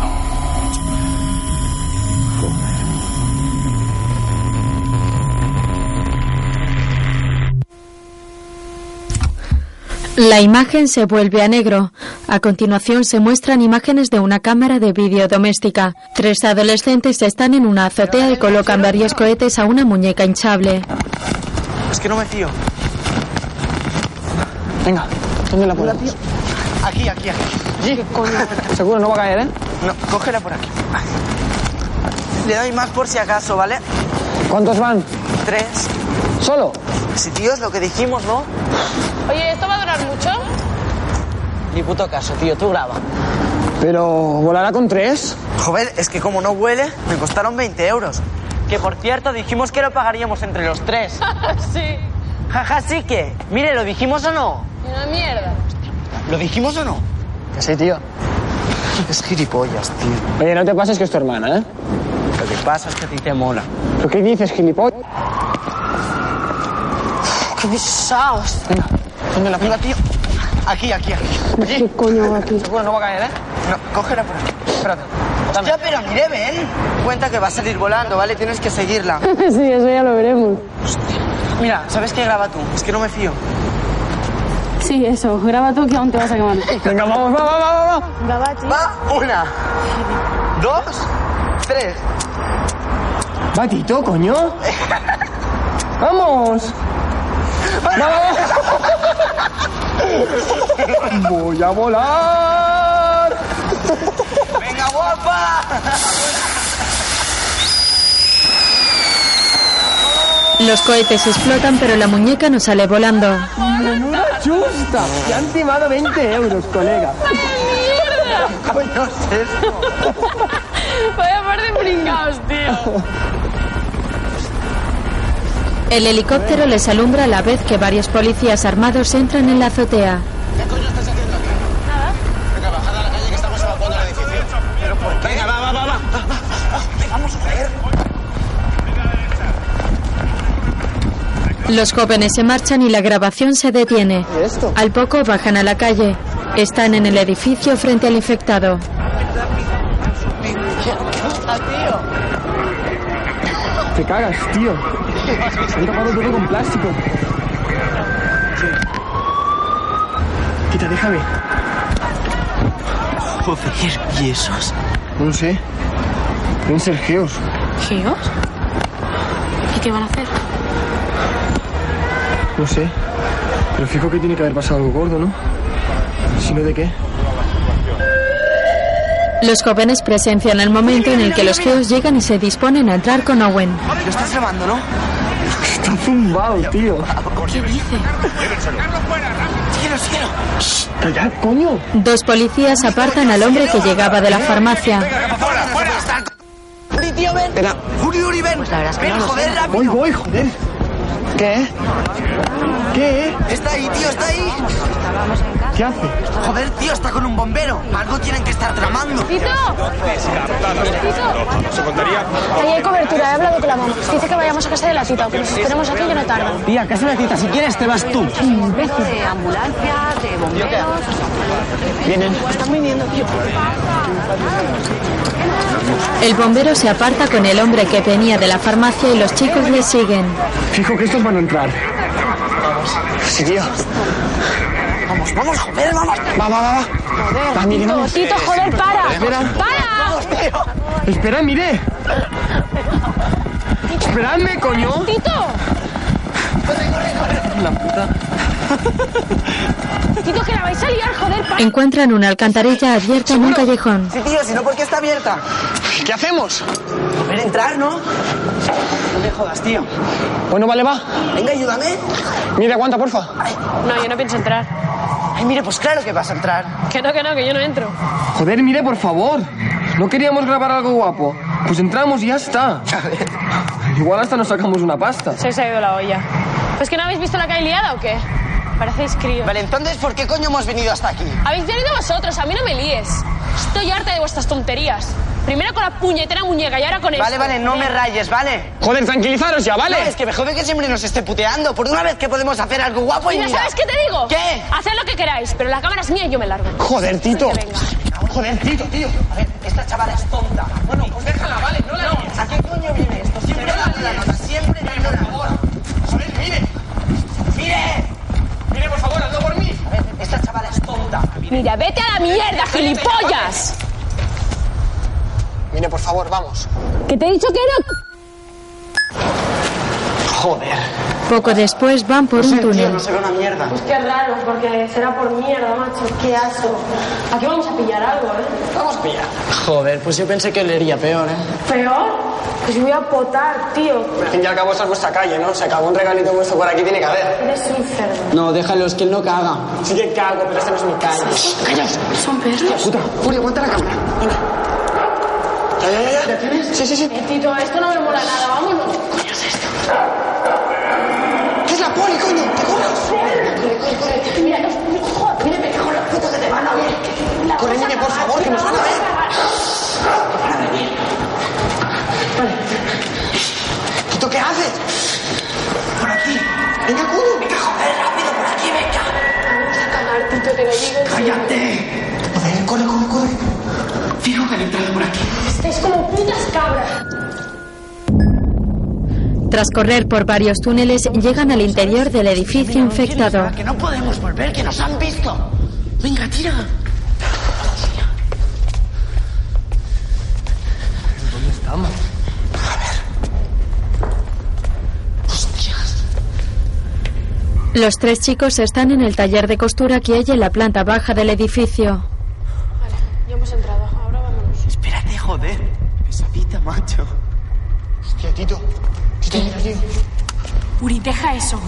La imagen se vuelve a negro. A continuación se muestran imágenes de una cámara de vídeo doméstica. Tres adolescentes están en una azotea y colocan varios cohetes a una muñeca hinchable. Es que no me fío. Venga, ¿dónde la ponemos? Aquí, aquí, aquí. Seguro no va a caer, ¿eh? No, cógela por aquí. Le doy más por si acaso, ¿vale? ¿Cuántos van? Tres. ¿Solo? Si, tío, es lo que dijimos, ¿no? Oye, ¿esto va a durar mucho? Ni puto caso, tío, tú graba. ¿Pero volará con tres? Joder, es que como no huele, me costaron 20 euros. Que por cierto, dijimos que lo pagaríamos entre los tres. sí. Jaja, sí que. Mire, ¿lo dijimos o no? Una mierda. ¿Lo dijimos o no? Que sí, tío. Es gilipollas, tío. Oye, no te pases que es tu hermana, ¿eh? Lo que pasa es que a ti te mola. ¿Pero qué dices, gilipollas? ¡Qué pesados! Venga, ¿dónde la Venga, tío. Aquí, aquí, aquí. Allí. ¿Qué coño va aquí? Seguro no va a caer, ¿eh? No, cógela por aquí. Espérate. Hostia, pero mire, ven. Cuenta que va a salir volando, ¿vale? Tienes que seguirla. sí, eso ya lo veremos. Mira, ¿sabes qué graba tú? Es que no me fío. Sí, eso. Graba tú que aún te vas a quemar. Venga, vamos, vamos, vamos, vamos. Graba, tío. Va, una, dos, tres. Va, Tito, coño. ¡Vamos! ¡Vamos! ¡Voy a volar! ¡Venga, guapa! Los cohetes explotan, pero la muñeca no sale volando. ¡Menuda chusta! Te han timado 20 euros, colega. ¿Qué coño es esto? Vaya par de pringaos, tío. El helicóptero les alumbra a la vez que varios policías armados entran en la azotea. Los jóvenes se marchan y la grabación se detiene. Al poco bajan a la calle. Están en el edificio frente al infectado. Te cagas, tío. Se han tapado todo con plástico. Quita, déjame. Joder, ¿y esos? No sé. Deben ser geos. ¿Geos? ¿Y qué van a hacer? No sé. Pero fijo que tiene que haber pasado algo gordo, ¿no? Si no, ¿de qué? Los jóvenes presencian el momento en el que los geos llegan y se disponen a entrar con Owen. Lo estás grabando, ¿no? Está zumbado, tío. ¿Qué dice? Síguelo, síguelo. ¡Callad, coño! Dos policías apartan al hombre que llegaba de la farmacia. Uri, tío, ven. Uri, Uri, ven. ven, joder, rápido. Voy, voy, joder. ¿Qué? ¿Qué? Está ahí, tío, está ahí. ¿Qué hace? Joder, tío, está con un bombero. Algo tienen que estar tramando. ¡Tito! Se contaría. Ahí hay cobertura, he hablado con la mamá. Dice que vayamos a casa de la tita, que nos esperemos aquí que no tarda. Tía, casa de cita. Si quieres, te vas tú. De ambulancia, de bomberos. Vienen. Están viniendo, tío. El bombero se aparta con el hombre que venía de la farmacia y los chicos le siguen. Fijo que estos van a entrar. Sí, tío. Vamos, vamos, joder, vamos. Va, va, va, va. Va, mire, Tito, vamos. Tito, joder, para. Espera. ¡Para! Esperad, mire. Esperadme, coño. ¡Tito! La puta. Tito, que la vais a liar, joder, para. Encuentran una alcantarilla abierta en un callejón. Sí, tío, si no, ¿por qué está abierta? ¿Qué hacemos? A ver, entrar, ¿no? No me jodas, tío. Bueno, vale, va. Venga, ayúdame. Mire, aguanta, porfa. No, yo no pienso entrar. Ay, mire, pues claro que vas a entrar. Que no, que no, que yo no entro. Joder, mire, por favor. No queríamos grabar algo guapo. Pues entramos y ya está. Igual hasta nos sacamos una pasta. Se os ha ido la olla. ¿Pues que no habéis visto la que hay liada o qué? Parecéis críos. Vale, entonces, ¿por qué coño hemos venido hasta aquí? Habéis venido vosotros, a mí no me líes. Estoy harta de vuestras tonterías. Primero con la puñetera muñeca y ahora con esto. Vale, vale, no me rayes, ¿vale? Joder, tranquilizaros ya, ¿vale? No, es que me jode que siempre nos esté puteando. Por una vez que podemos hacer algo guapo y Mira, mira. ¿sabes qué te digo? ¿Qué? Haced lo que queráis, pero la cámara es mía y yo me largo. Joder, Tito. Joder, Tito, tío. A ver, esta chavala es tonta. Bueno, pues déjala, vale, no la líes. ¿A qué coño viene esto? Siempre dando la nota, siempre dando la nota. Joder, mire. ¡Mire! Por favor, hazlo por mí. A ver, esta chavala es tonta. Mira, vete a la mierda, gilipollas. Mire, por favor, vamos. Que te he dicho que no. Joder. Poco después van por un túnel. No se ve una mierda. Pues qué raro, porque será por mierda, macho. Qué asco. Aquí vamos a pillar algo, ¿eh? Vamos a pillar. Joder, pues yo pensé que leería peor, ¿eh? ¿Peor? Pues voy a potar, tío. Al fin y al cabo, esta es vuestra calle, ¿no? Se acabó un regalito vuestro por aquí, tiene que haber. Eres un cerdo. No, déjalos, que él no caga. Sí que cago, pero esta no es mi calle. ¡Callaos! ¿Son perros? Puta, Furia, aguanta la cámara. Venga. ¿Ya, ya, ya? ¿Ya tienes? Sí, sí, sí. Eh, Tito, esto no me mola nada, vámonos. ¿Qué poli, coño? ¿Te corres? Mira, no, joder, mira, en la puta que te van a ver. Corre, a niña, por favor, que nos van a ver. ¿Tito, qué haces? Por aquí. Venga, coño. Venga, joder, rápido, por aquí, venga. A Tito. ¡Cállate! Joder, corre, corre, corre. Fijo que han entrado por aquí. Estáis como putas cabras. Tras correr por varios túneles, llegan al interior del edificio infectado. Que no podemos volver, que nos han visto. Venga, tira. ¿Dónde estamos? Hostias. Los tres chicos están en el taller de costura que hay en la planta baja del edificio. Vale, ya hemos entrado. Ahora vámonos. Espérate, joder. Esa pita, macho. Hostia, Tito. Uri, deja eso.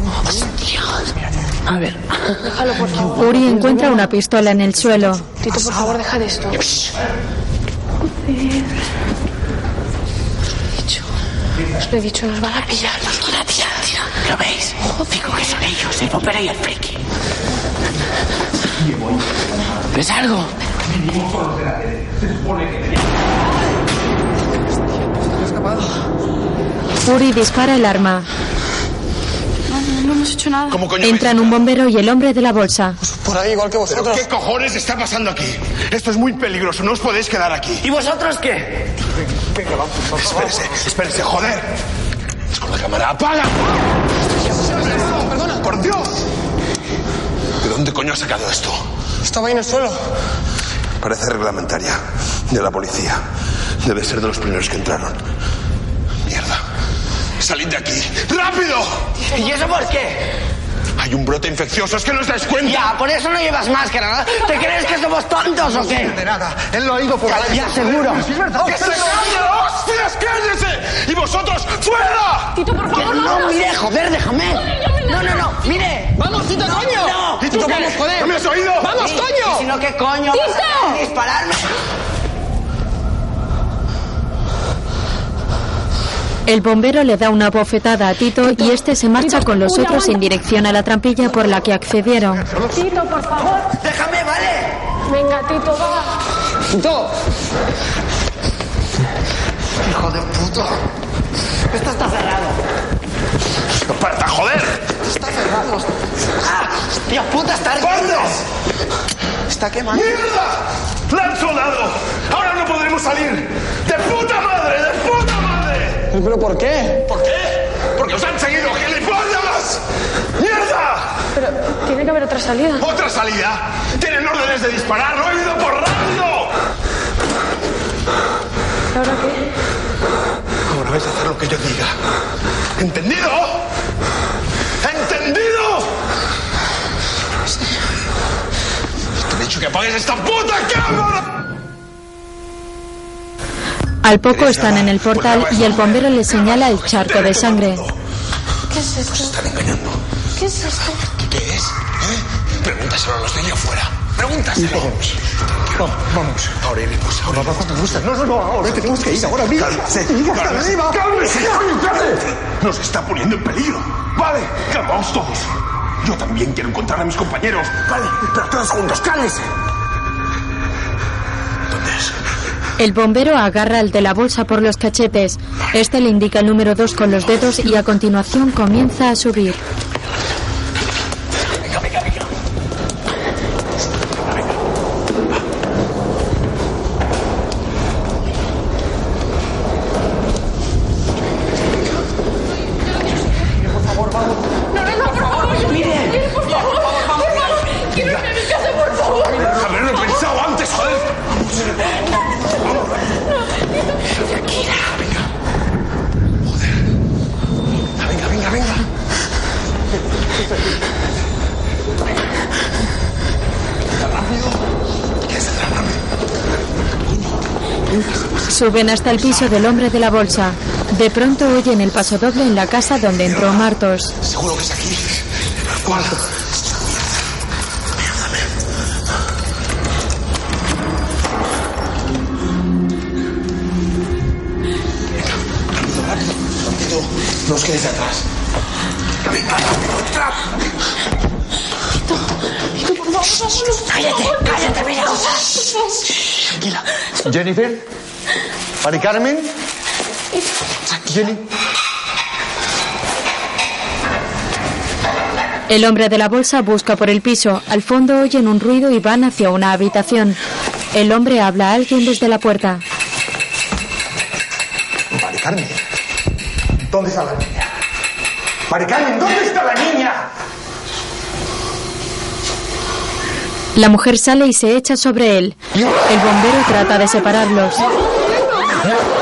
A ver. Déjalo, por favor. Uri encuentra una pistola en el suelo. Tito, por favor, deja de esto. Os lo he dicho, nos van a pillar. Nos van a pillar, tío. ¿Lo veis? Digo que son ellos, el bombero y el friki. ¿Ves algo? Uri dispara el arma. No, no, hemos hecho nada. ¿Cómo coño Entran un bombero y el hombre de la bolsa. Por ahí, igual que vosotros. ¿Pero qué cojones está pasando aquí? Esto es muy peligroso, no os podéis quedar aquí. ¿Y vosotros qué? Venga, vamos. Espérese, espérese, joder. Es con la cámara. ¡Apaga! Perdona, perdona. ¡Por Dios! ¿De dónde coño ha sacado esto? Estaba ahí en el suelo. Parece reglamentaria. De la policía. Debe ser de los primeros que entraron. Salid de aquí. ¡Rápido! ¿Y eso por qué? Hay un brote infeccioso, es que no os dais cuenta. Ya, por eso no llevas máscara, ¿no? ¿Te crees que somos tontos o qué? De nada. Él lo ha ido por la Ya, seguro. ¡Que se calle, hostias! ¡Cállese! ¡Y vosotros, fuera! Tito, por Que favor, no, mire, joder, déjame. No, no, no, mire. ¡Vamos, Tito, coño! No, ¿Y tú qué? vamos, joder. ¿No me has oído? ¡Vamos, coño! y Si no, ¿qué coño? ¡Tito! dispararme? El bombero le da una bofetada a Tito y este se marcha con los otros en dirección a la trampilla por la que accedieron. Tito, por favor. Déjame, ¿vale? Venga, Tito, va. Tito, Hijo de puto. Esto está cerrado. ¡Aparta, joder! Está cerrado. ¡Ah! ¡Dios puta, está ardiendo! Está quemando. ¡Mierda! ¡La han soldado! ¡Ahora no podremos salir! ¡De puta madre! ¡De puta madre! ¿Pero por qué? ¿Por qué? ¡Porque os han seguido, gilipollas! ¡Mierda! Pero tiene que haber otra salida. ¿Otra salida? ¡Tienen órdenes de disparar! ¡Lo he oído por radio! ¿Ahora qué? Ahora vais a hacer lo que yo diga. ¿Entendido? ¿Entendido? Te he dicho que apagues esta puta cámara. Al poco están en el portal y el bombero le señala el charco de sangre. ¿Qué es esto? Están engañando. ¿Qué es esto? ¿Qué, qué es? ¿Eh? Pregúntaselo a los de allá afuera. Pregúntaselo. Vamos. Vamos. Vamos. Ahora iremos. Ahora iremos. ¿Cuánto gusta? No, no, no, ahora tenemos que ir, ahora mira. Cálmese. Cálmese. Cálmese, cálmese. Nos está poniendo en peligro. Vale, calmaos todos. Yo también quiero encontrar a mis compañeros. Vale, pero todos juntos, cálmese. ¿Dónde es? El bombero agarra al de la bolsa por los cachetes. Este le indica el número 2 con los dedos y a continuación comienza a subir. Suben hasta el piso del hombre de la bolsa. De pronto oyen el pasodoble en la casa donde entró Martos. Seguro que es aquí. ¿Cuál? No os quedéis atrás. Rápido, entrad. Cállate, cállate, mira. Tranquila. Jennifer. Mari Carmen. Jenny. El hombre de la bolsa busca por el piso. Al fondo oyen un ruido y van hacia una habitación. El hombre habla a alguien desde la puerta. Mari Carmen. ¿Dónde está la niña? Mari Carmen, ¿dónde está la niña? La mujer sale y se echa sobre él. El bombero trata de separarlos. 嗯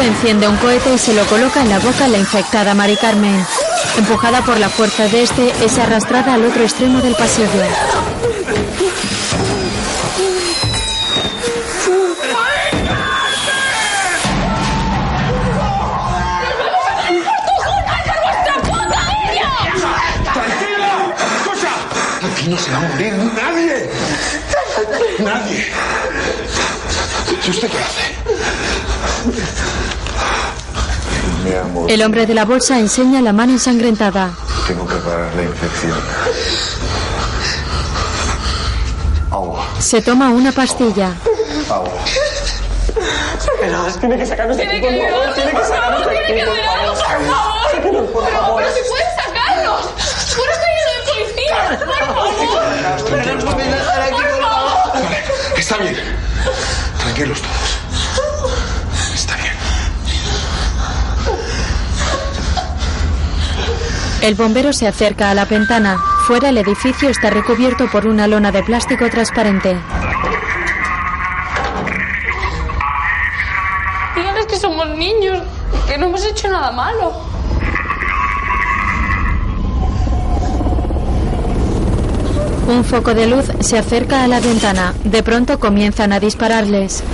enciende un cohete y se lo coloca en la boca a la infectada Mari Carmen. Empujada por la fuerza de este, es arrastrada al otro extremo del pasillo. No se va a morir ¡Nadie! ¡Nadie! ¿Y usted qué hace? Mi amor, El hombre de la bolsa enseña la mano ensangrentada. tengo que parar la infección. Agua, Se toma una pastilla. agua. Sáquenos, tiene que sacarnos de aquí, por favor. Tiene que sacarnos de aquí, por favor. Sáquenos, por favor. ¡Pero si puedes sacarnos! ¡Por favor! Tenemos que dejar aquí, por favor. Vale, está bien. Tranquilos todos. El bombero se acerca a la ventana. Fuera el edificio está recubierto por una lona de plástico transparente. Díganles que somos niños, que no hemos hecho nada malo. Un foco de luz se acerca a la ventana. De pronto comienzan a dispararles.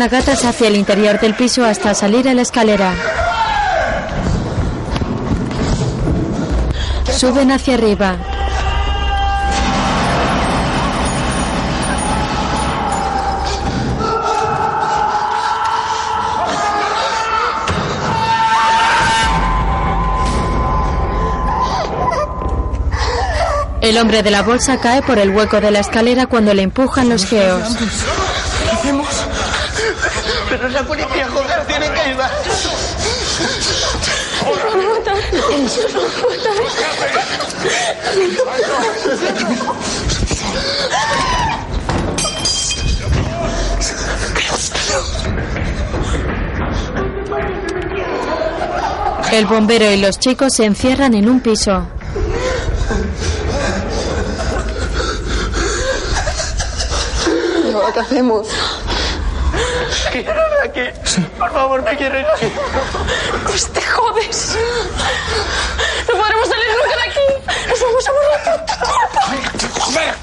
A gatas hacia el interior del piso hasta salir a la escalera. Suben hacia arriba. El hombre de la bolsa cae por el hueco de la escalera cuando le empujan los geos. Pero la policía, joder, tienen que ayudar. El bombero y los chicos se encierran en un piso. ¿Y ahora qué hacemos? Quiero ir de aquí. Por favor, me aquí. Pues te jodes. No podremos salir nunca de aquí. Nos vamos a morir por tu culpa. ¡Joder!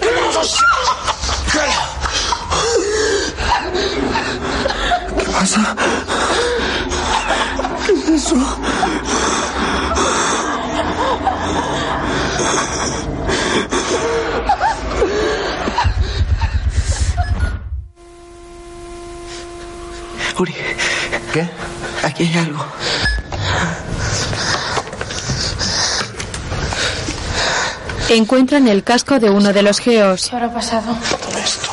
¿Qué pasa? ¿Qué es eso? Aquí hay algo. Encuentran el casco de uno de los geos. ¿Qué habrá pasado? Todo esto.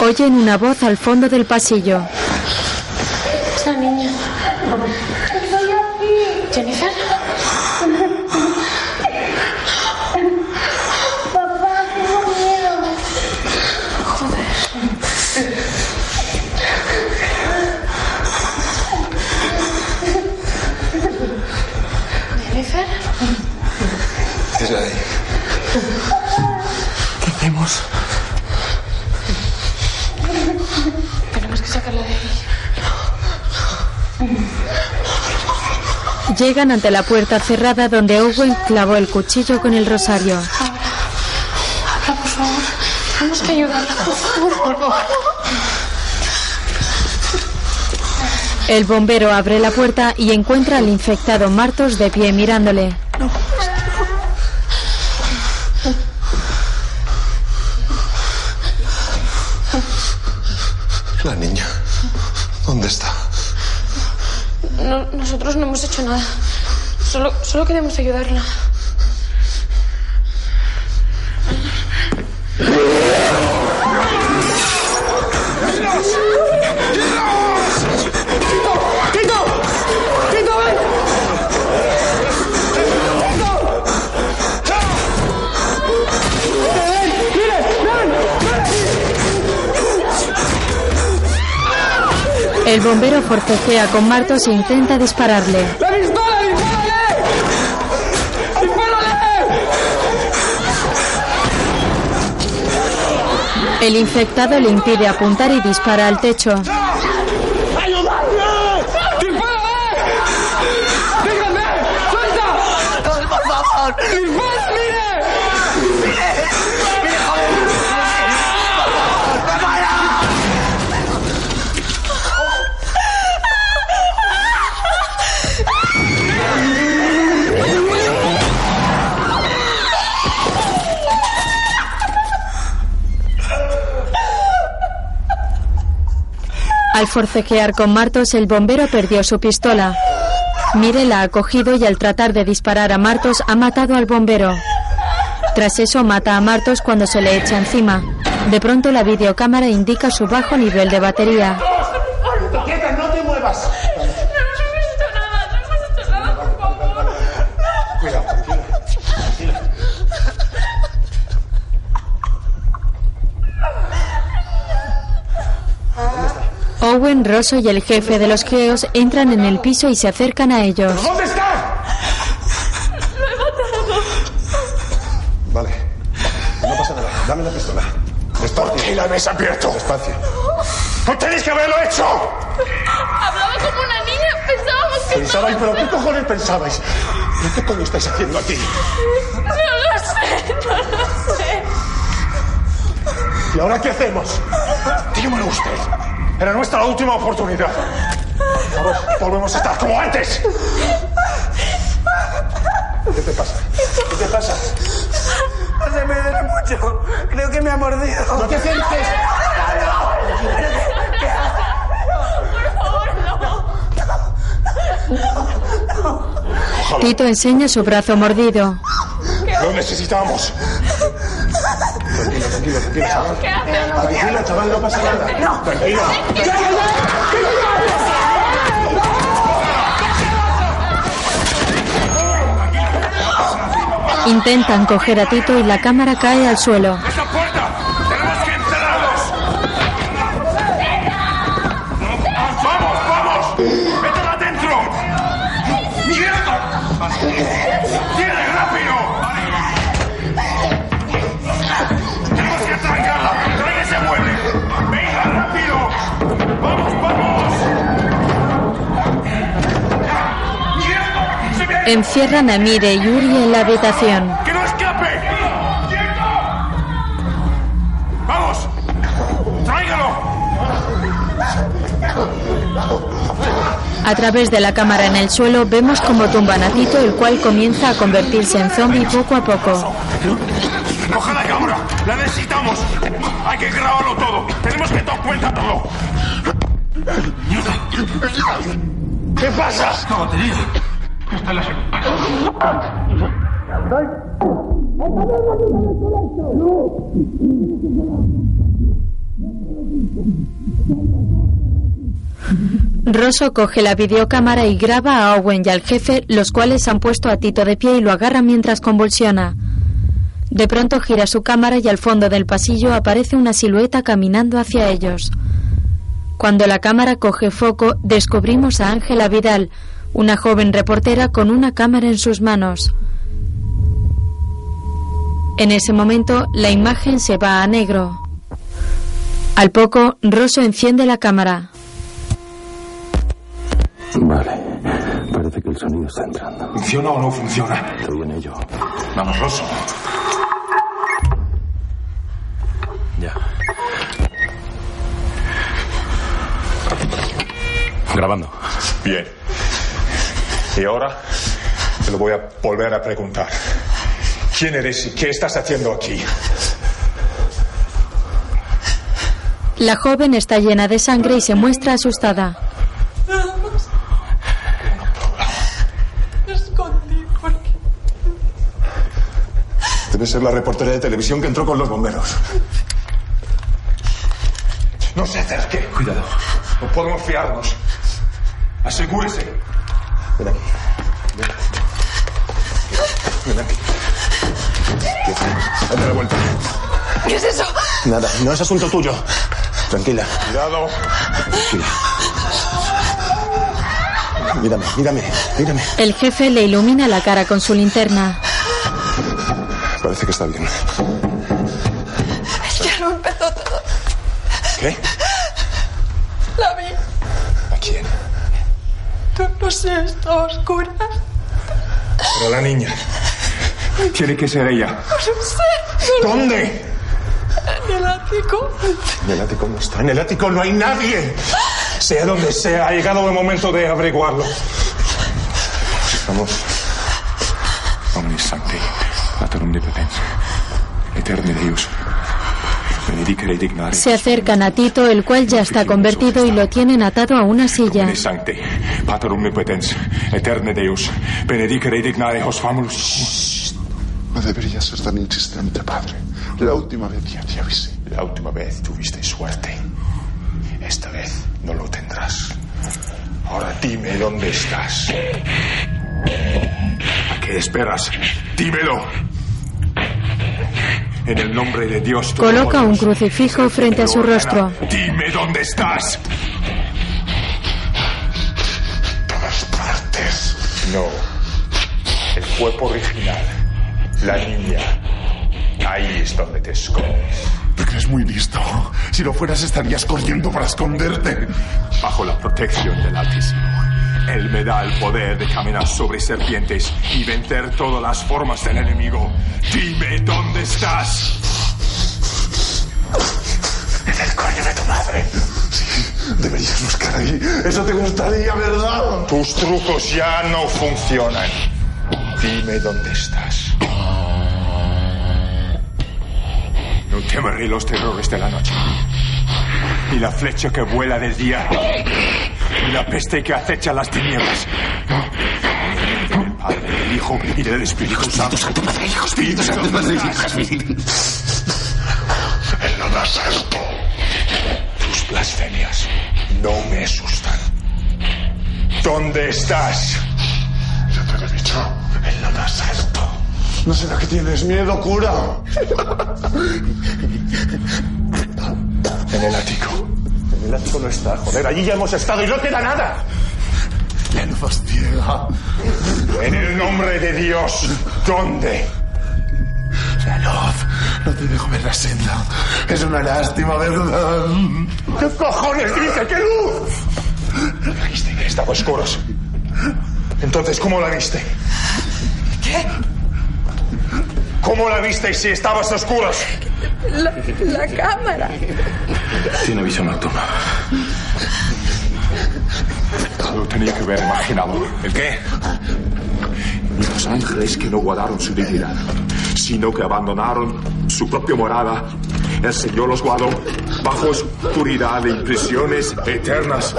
Oyen una voz al fondo del pasillo. Es la niña. ¿Jennifer? Llegan ante la puerta cerrada donde Owen clavó el cuchillo con el rosario. Habla, por favor. Tenemos que ayudarla, por favor. Por favor. El bombero abre la puerta y encuentra al infectado Martos de pie mirándole. Solo, queremos ayudarla. El bombero forcejea con Martos e intenta dispararle. El infectado le impide apuntar y dispara al techo. Al forcejear con Martos, el bombero perdió su pistola. Mire la ha cogido y al tratar de disparar a Martos ha matado al bombero. Tras eso mata a Martos cuando se le echa encima. De pronto la videocámara indica su bajo nivel de batería. ¡Quieta, no te muevas! Owen, Rosso y el jefe de los geos entran en el piso y se acercan a ellos. ¿Dónde está? Lo he matado. Vale. No pasa nada. Dame la pistola. Despacio. ¿Y la habéis abierto? Despacio. ¡No tenéis que haberlo hecho! Hablaba como una niña. Pensábamos que Pensabais, pero ¿qué cojones pensabais? ¿Pero qué coño estáis haciendo aquí? No lo sé, no lo sé. ¿Y ahora qué hacemos? Dígamelo usted. Era nuestra última oportunidad. Ahora volvemos a estar como antes. ¿Qué te pasa? ¿Qué te pasa? Se me duele mucho. Creo que me ha mordido. No te acerques. Tito enseña su brazo mordido. Lo necesitamos. Tranquilo, tranquilo, tranquilo, chaval. Tranquilo, chaval, no pasa nada. Tranquilo. Intentan coger a Tito y la cámara cae al suelo. Encierran a Mire y Yuri en la habitación. ¡Que no escape! ¡Quieto! ¡Vamos! ¡Tráigalo! A través de la cámara en el suelo vemos cómo tumban a Tito, el cual comienza a convertirse en zombie poco a poco. ¡Coja la cámara! ¡La necesitamos! Hay que grabarlo todo. Tenemos que dar cuenta todo. ¿Qué pasa? La batería. Rosso coge la videocámara y graba a Owen y al jefe, los cuales han puesto a Tito de pie y lo agarran mientras convulsiona. De pronto gira su cámara y al fondo del pasillo aparece una silueta caminando hacia ellos. Cuando la cámara coge foco, descubrimos a Ángela Vidal, una joven reportera con una cámara en sus manos. En ese momento, la imagen se va a negro. Al poco, Rosso enciende la cámara. Vale. Parece que el sonido está entrando. ¿Funciona o no funciona? Estoy en ello. Vamos, Rosso. Ya. Grabando. Bien. Y ahora te lo voy a volver a preguntar. ¿Quién eres y qué estás haciendo aquí? La joven está llena de sangre y se muestra asustada. Debe ser la reportera de televisión que entró con los bomberos. No se acerque. Cuidado. No podemos fiarnos. Asegúrese. Ven aquí. Ven. Ven aquí. Date la vuelta. ¿Qué es eso? Nada, no es asunto tuyo. Tranquila. Cuidado. Tranquila. Mírame, mírame, mírame. El jefe le ilumina la cara con su linterna. Parece que está bien. Ya no empezó todo. ¿Qué? La vi. ¿A quién? No, no sé, estaba oscura. Pero la niña. Tiene que ser ella. No sé. no- ¿Dónde? En el ático. En el ático no está. En el ático no hay nadie. Sea donde sea, ha llegado el momento de averiguarlo. Vamos. Omnis Sancti, Omnipotens, Eterni Deus. Se acercan a Tito, el cual ya está convertido y lo tienen atado a una silla. No deberías ser tan insistente, padre. La última vez ya te avisé. La última vez tuviste suerte. Esta vez no lo tendrás. Ahora dime dónde estás. ¿A qué esperas? Dímelo. En el nombre de Dios. Coloca un crucifijo frente a su rostro. Dime dónde estás. Todas partes. No. El cuerpo original. La niña. Ahí es donde te escondes. Te crees muy listo. Si lo fueras estarías corriendo para esconderte. Bajo la protección del Altísimo. Él me da el poder de caminar sobre serpientes y vencer todas las formas del enemigo. Dime dónde estás. En el coño de tu madre. Deberías buscar ahí. Eso te gustaría, ¿verdad? Tus trucos ya no funcionan. Dime dónde estás. No temeré los terrores de la noche. Ni la flecha que vuela del día. Ni la peste que acecha las tinieblas. Del Padre, del Hijo y del Espíritu Santo. Espíritu Santo, Padre, En lo más alto. Tus blasfemias no me asustan. ¿Dónde estás? Ya te lo he dicho. En lo más alto. ¿No será que tienes miedo, cura? En el ático. El ático no está, joder. Allí ya hemos estado y no queda nada. Ya no fastidia. En el nombre de Dios, ¿dónde? La luz. No te dejo ver la senda. Es una lástima, ¿verdad? ¿Qué cojones dice? ¿Qué luz? La viste que estaba oscuros. Entonces, ¿cómo la viste? ¿Qué? ¿Cómo la viste si estabas a oscuras? La, la cámara. Tiene visión nocturna. Lo tenía que haber imaginado. ¿El qué? Los ángeles que no guardaron su dignidad, sino que abandonaron su propia morada. El Señor los guardó bajo oscuridad y prisiones eternas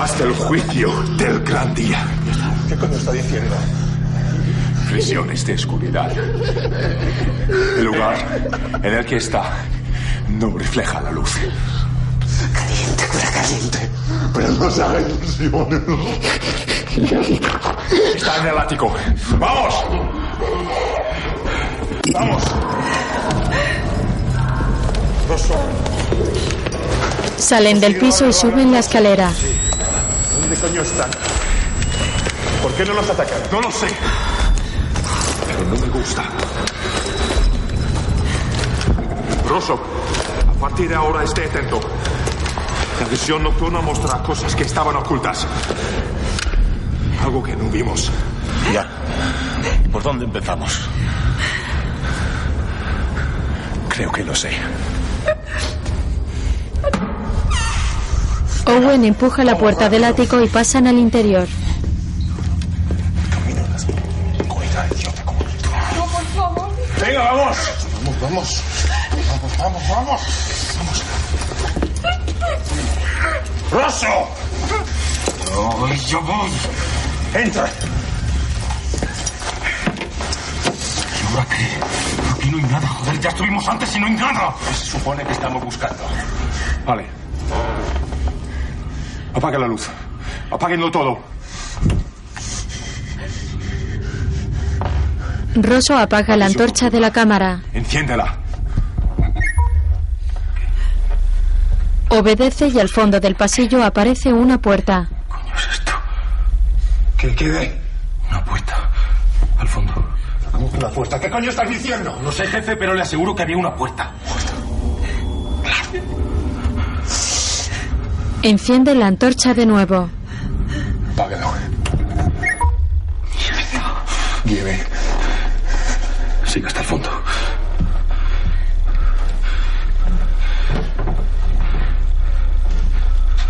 hasta el juicio del gran día. ¿Qué coño está diciendo? Prisiones de oscuridad. El lugar en el que está no refleja la luz. Caliente, cura caliente. Pero no se haga ilusiones. Está en el ático. ¡Vamos! ¡Vamos! Rosso, Salen del piso y suben la escalera. ¿Dónde coño están? ¿Por qué no nos atacan? no lo sé. No me gusta. Rosso, a partir de ahora esté atento. La visión nocturna mostrará cosas que estaban ocultas. Algo que no vimos. Ya. ¿Y por dónde empezamos? Creo que lo sé. Owen empuja la puerta del ático y pasan al interior. Vamos, vamos. Vamos, vamos, vamos. ¡Rosso! Yo voy. ¡Entra! ¿Y ahora qué? Aquí no hay nada, joder. Ya estuvimos antes y no hay nada. Se supone que estamos buscando. Vale. Apaga la luz. Apáguenlo todo. Rosso apaga la antorcha de la cámara. Enciéndela. Obedece y al fondo del pasillo aparece una puerta. ¿Qué quede? Una puerta. Al fondo. ¿Cómo que una puerta? ¿Qué coño estás diciendo? No sé, jefe, pero le aseguro que había una puerta. Enciende la antorcha de nuevo. Apáguelo. Lleve. Siga hasta el fondo.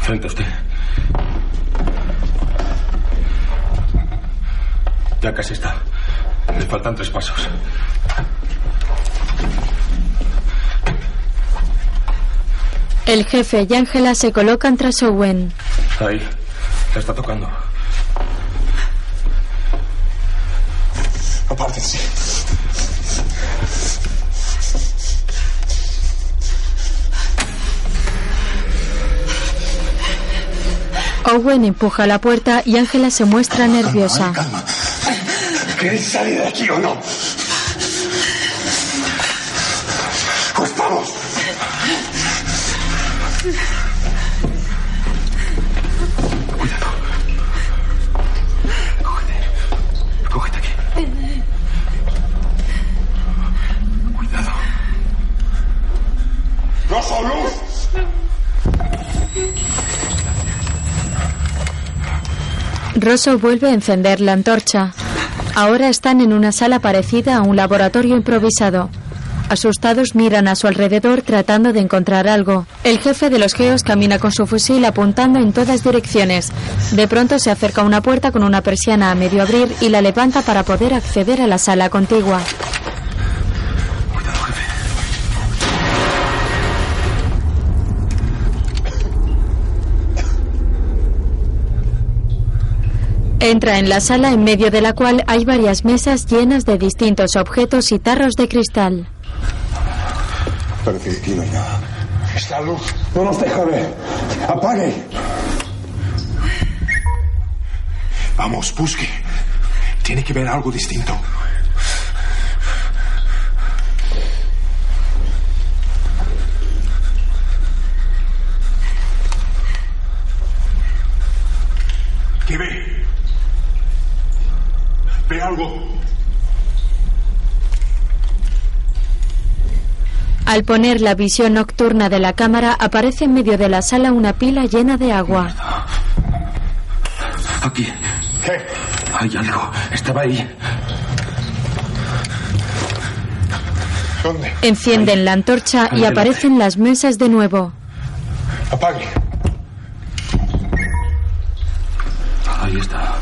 Frente a usted. Ya casi está. Le faltan tres pasos. El jefe y Ángela se colocan tras Owen. Ahí. La está tocando. Owen empuja la puerta y Ángela se muestra nerviosa. ¿Queréis salir de aquí o no? Rosso vuelve a encender la antorcha. Ahora están en una sala parecida a un laboratorio improvisado. Asustados miran a su alrededor tratando de encontrar algo. El jefe de los geos camina con su fusil apuntando en todas direcciones. De pronto se acerca a una puerta con una persiana a medio abrir y la levanta para poder acceder a la sala contigua. Entra en la sala en medio de la cual hay varias mesas llenas de distintos objetos y tarros de cristal. Parece que aquí no hay nada. Es la luz. No nos deja ver. Apague. Vamos, busque. Tiene que ver algo distinto. ¿Ve algo? Al poner la visión nocturna de la cámara aparece en medio de la sala una pila llena de agua. Aquí. ¿Qué? Hay algo. Estaba ahí. ¿Dónde? Encienden la antorcha y aparecen las mesas de nuevo. Apague. Ahí está.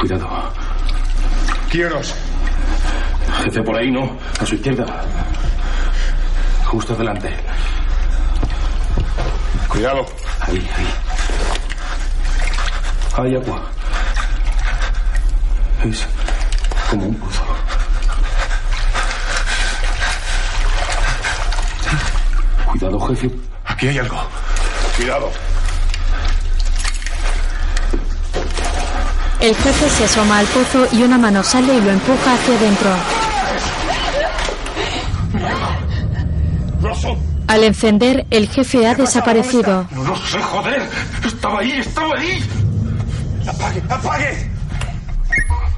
Cuidado. Quieros. Jefe, por ahí no. A su izquierda. Justo delante. Cuidado. Ahí, ahí. Hay agua. Es como un pozo. Cuidado, jefe. Aquí hay algo. Cuidado. El jefe se asoma al pozo y una mano sale y lo empuja hacia adentro. Al encender, el jefe ha desaparecido. No lo sé, joder. Estaba ahí, estaba ahí. Apague, apague.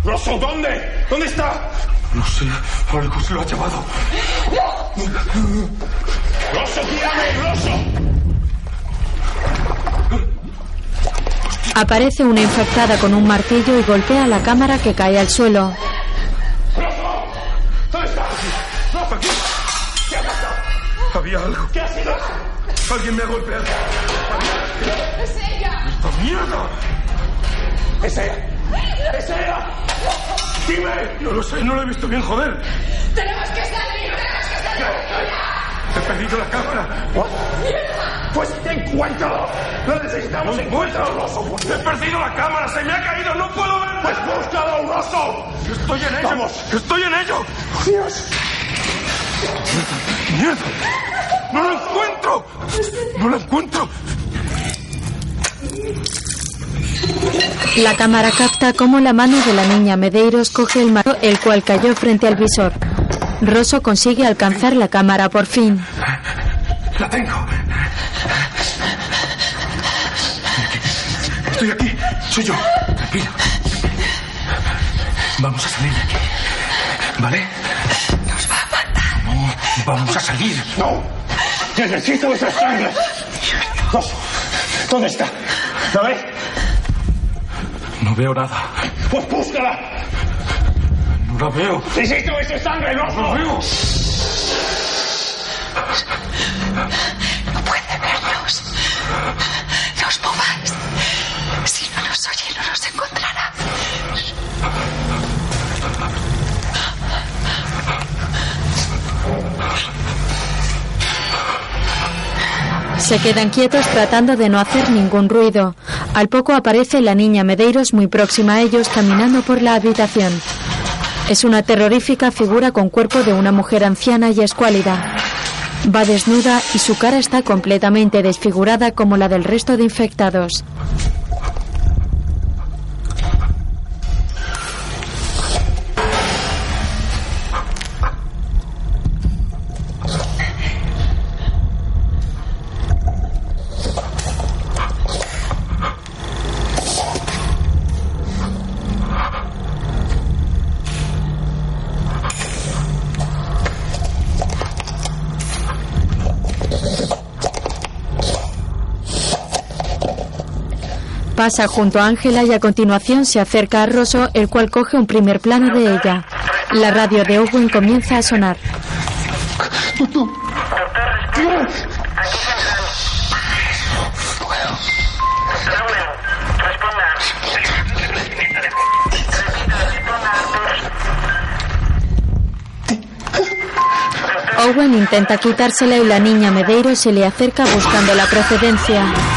Rosso, ¿dónde? ¿Dónde está? No sé. Algo se lo ha llevado. Rosso, tírame, Rosso. Aparece una infectada con un martillo y golpea la cámara que cae al suelo. ¿Dónde está? Rosso, aquí. ¿Qué ha pasado? Había algo. ¿Qué ha sido? Alguien me ha golpeado. ¡Es ella! ¡Esta mierda! ¡Es ella! ¡Es ella! ¡Dime! No lo sé, no lo he visto bien, joder. ¡Tenemos que salir! ¡Tenemos que salir! He perdido la cámara. Pues encuéntralo. Lo necesitamos. Encuéntralo, oso. He perdido la cámara. Se me ha caído. No puedo ver. Pues búscalo, oso. Estoy en ello. Vamos. Estoy en ello. Dios. Mierda. No lo encuentro. No lo encuentro. La cámara capta cómo la mano de la niña Medeiros coge el marco, el cual cayó frente al visor. Rosso consigue alcanzar la cámara por fin. La tengo. Estoy aquí. Soy yo. Tranquilo. Vamos a salir de aquí. ¿Vale? Nos va a matar. No, vamos a salir. No. Necesito esa sangre. Oso, ¿Dónde está? ¿La ves? No veo nada. Pues búscala. No la veo. Necesito esa sangre, veo. No puede vernos. Los mováis. Si no nos oye, no nos encontrará. Se quedan quietos tratando de no hacer ningún ruido. Al poco aparece la niña Medeiros muy próxima a ellos caminando por la habitación. Es una terrorífica figura con cuerpo de una mujer anciana y escuálida. Va desnuda y su cara está completamente desfigurada como la del resto de infectados. Pasa junto a Ángela y a continuación se acerca a Rosso, el cual coge un primer plano de ella. La radio de Owen comienza a sonar. Owen intenta quitársela y la niña Medeiro se le acerca buscando la procedencia.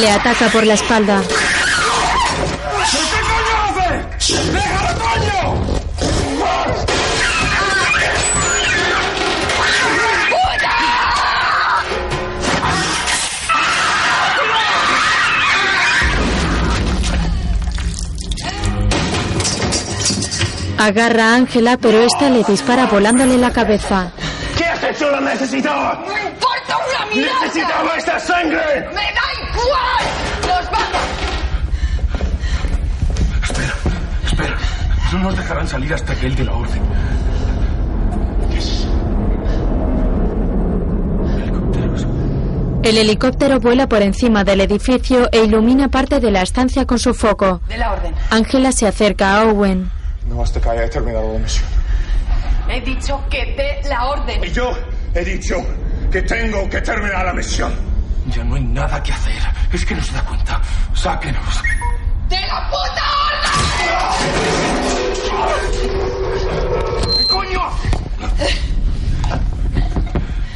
Le ataca por la espalda. ¡Déjalo, coño! Agarra a Ángela, pero esta le dispara volándole la cabeza. ¿Qué has hecho? ¡Lo necesitaba! ¡No importa una mierda! ¡Necesitaba esta sangre! ¡Me nos dejarán salir hasta que él dé la orden. El helicóptero vuela por encima del edificio e ilumina parte de la estancia con su foco. De la orden. Ángela se acerca a Owen. No hasta que haya terminado la misión. He dicho que dé la orden. Y yo he dicho que tengo que terminar la misión. Ya no hay nada que hacer. Es que no se da cuenta. Sáquenos. ¡De la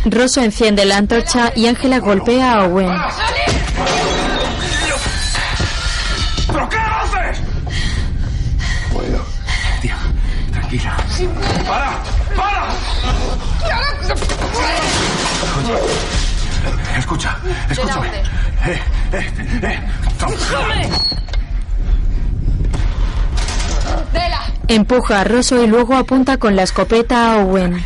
Rosso enciende la antorcha y Ángela golpea a Owen. ¿Pero qué haces? Puedo. Tía, tranquila. ¡Para! ¡Para! Escucha, escúchame. Eh, eh, eh. ¡Dela! Empuja a Rosso y luego apunta con la escopeta a Owen.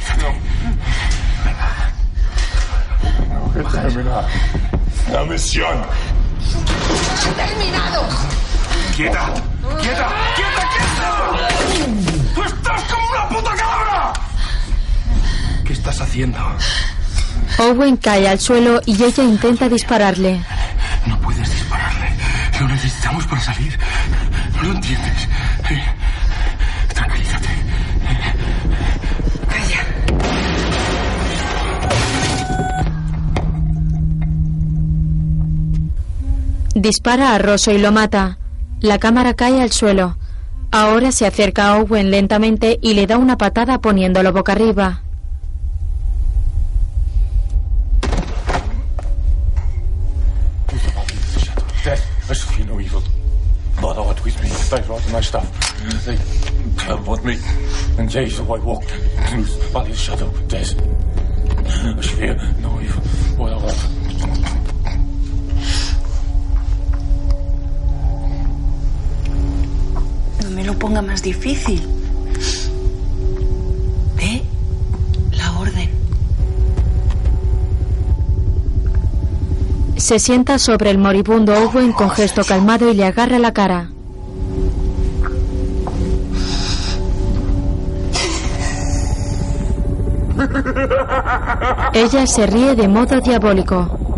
La misión. ¡Terminado! ¡Quieta! ¡Quieta! ¡Quieta! ¡Quieta! ¡Estás como una puta cabra! ¿Qué estás haciendo? Owen cae al suelo y ella intenta dispararle. No puedes dispararle. Lo necesitamos para salir. ¿No lo entiendes? Dispara a Rosso y lo mata. La cámara cae al suelo. Ahora se acerca a Owen lentamente y le da una patada poniéndolo boca arriba. Me lo ponga más difícil. ¿Ve? La orden. Se sienta sobre el moribundo Owen con gesto calmado y le agarra la cara. Ella se ríe de modo diabólico.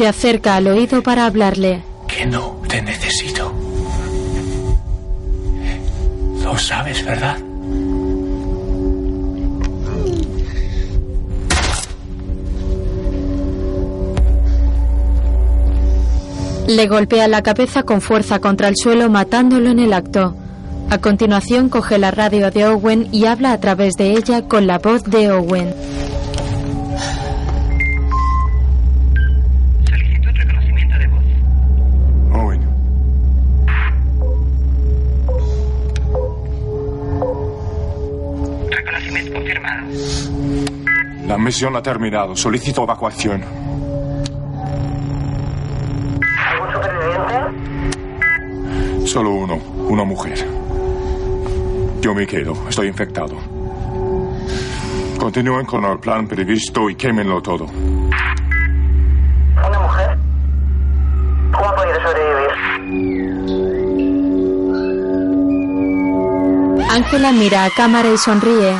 Se acerca al oído para hablarle. Que no te necesito. Lo sabes, ¿verdad? Le golpea la cabeza con fuerza contra el suelo matándolo en el acto. A continuación coge la radio de Owen y habla a través de ella con la voz de Owen. Misión ha terminado. Solicito evacuación. ¿Algún superviviente? Solo uno, una mujer. Yo me quedo, estoy infectado. Continúen con el plan previsto y quémenlo todo. ¿Una mujer? ¿Cómo ha podido sobrevivir? Ángela mira a cámara y sonríe.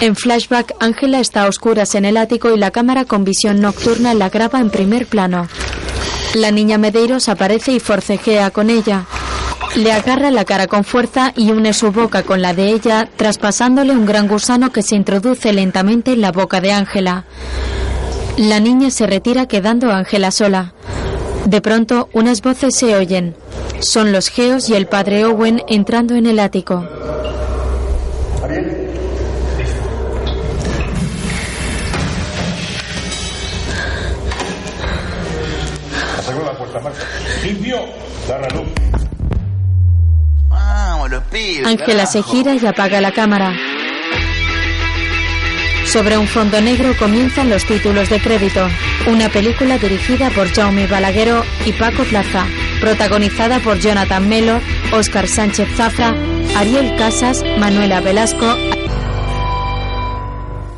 En flashback, Ángela está a oscuras en el ático y la cámara con visión nocturna la graba en primer plano. La niña Medeiros aparece y forcejea con ella. Le agarra la cara con fuerza y une su boca con la de ella, traspasándole un gran gusano que se introduce lentamente en la boca de Ángela. La niña se retira quedando Ángela sola. De pronto, unas voces se oyen. Son los Geos y el padre Owen entrando en el ático. Limpio. Darra luz. Vamos, los pibes. Ángela se gira y apaga la cámara. Sobre un fondo negro comienzan los títulos de crédito. Una película dirigida por Jaume Balaguero y Paco Plaza, protagonizada por Jonathan Melo, Óscar Sánchez Zafra, Ariel Casas, Manuela Velasco,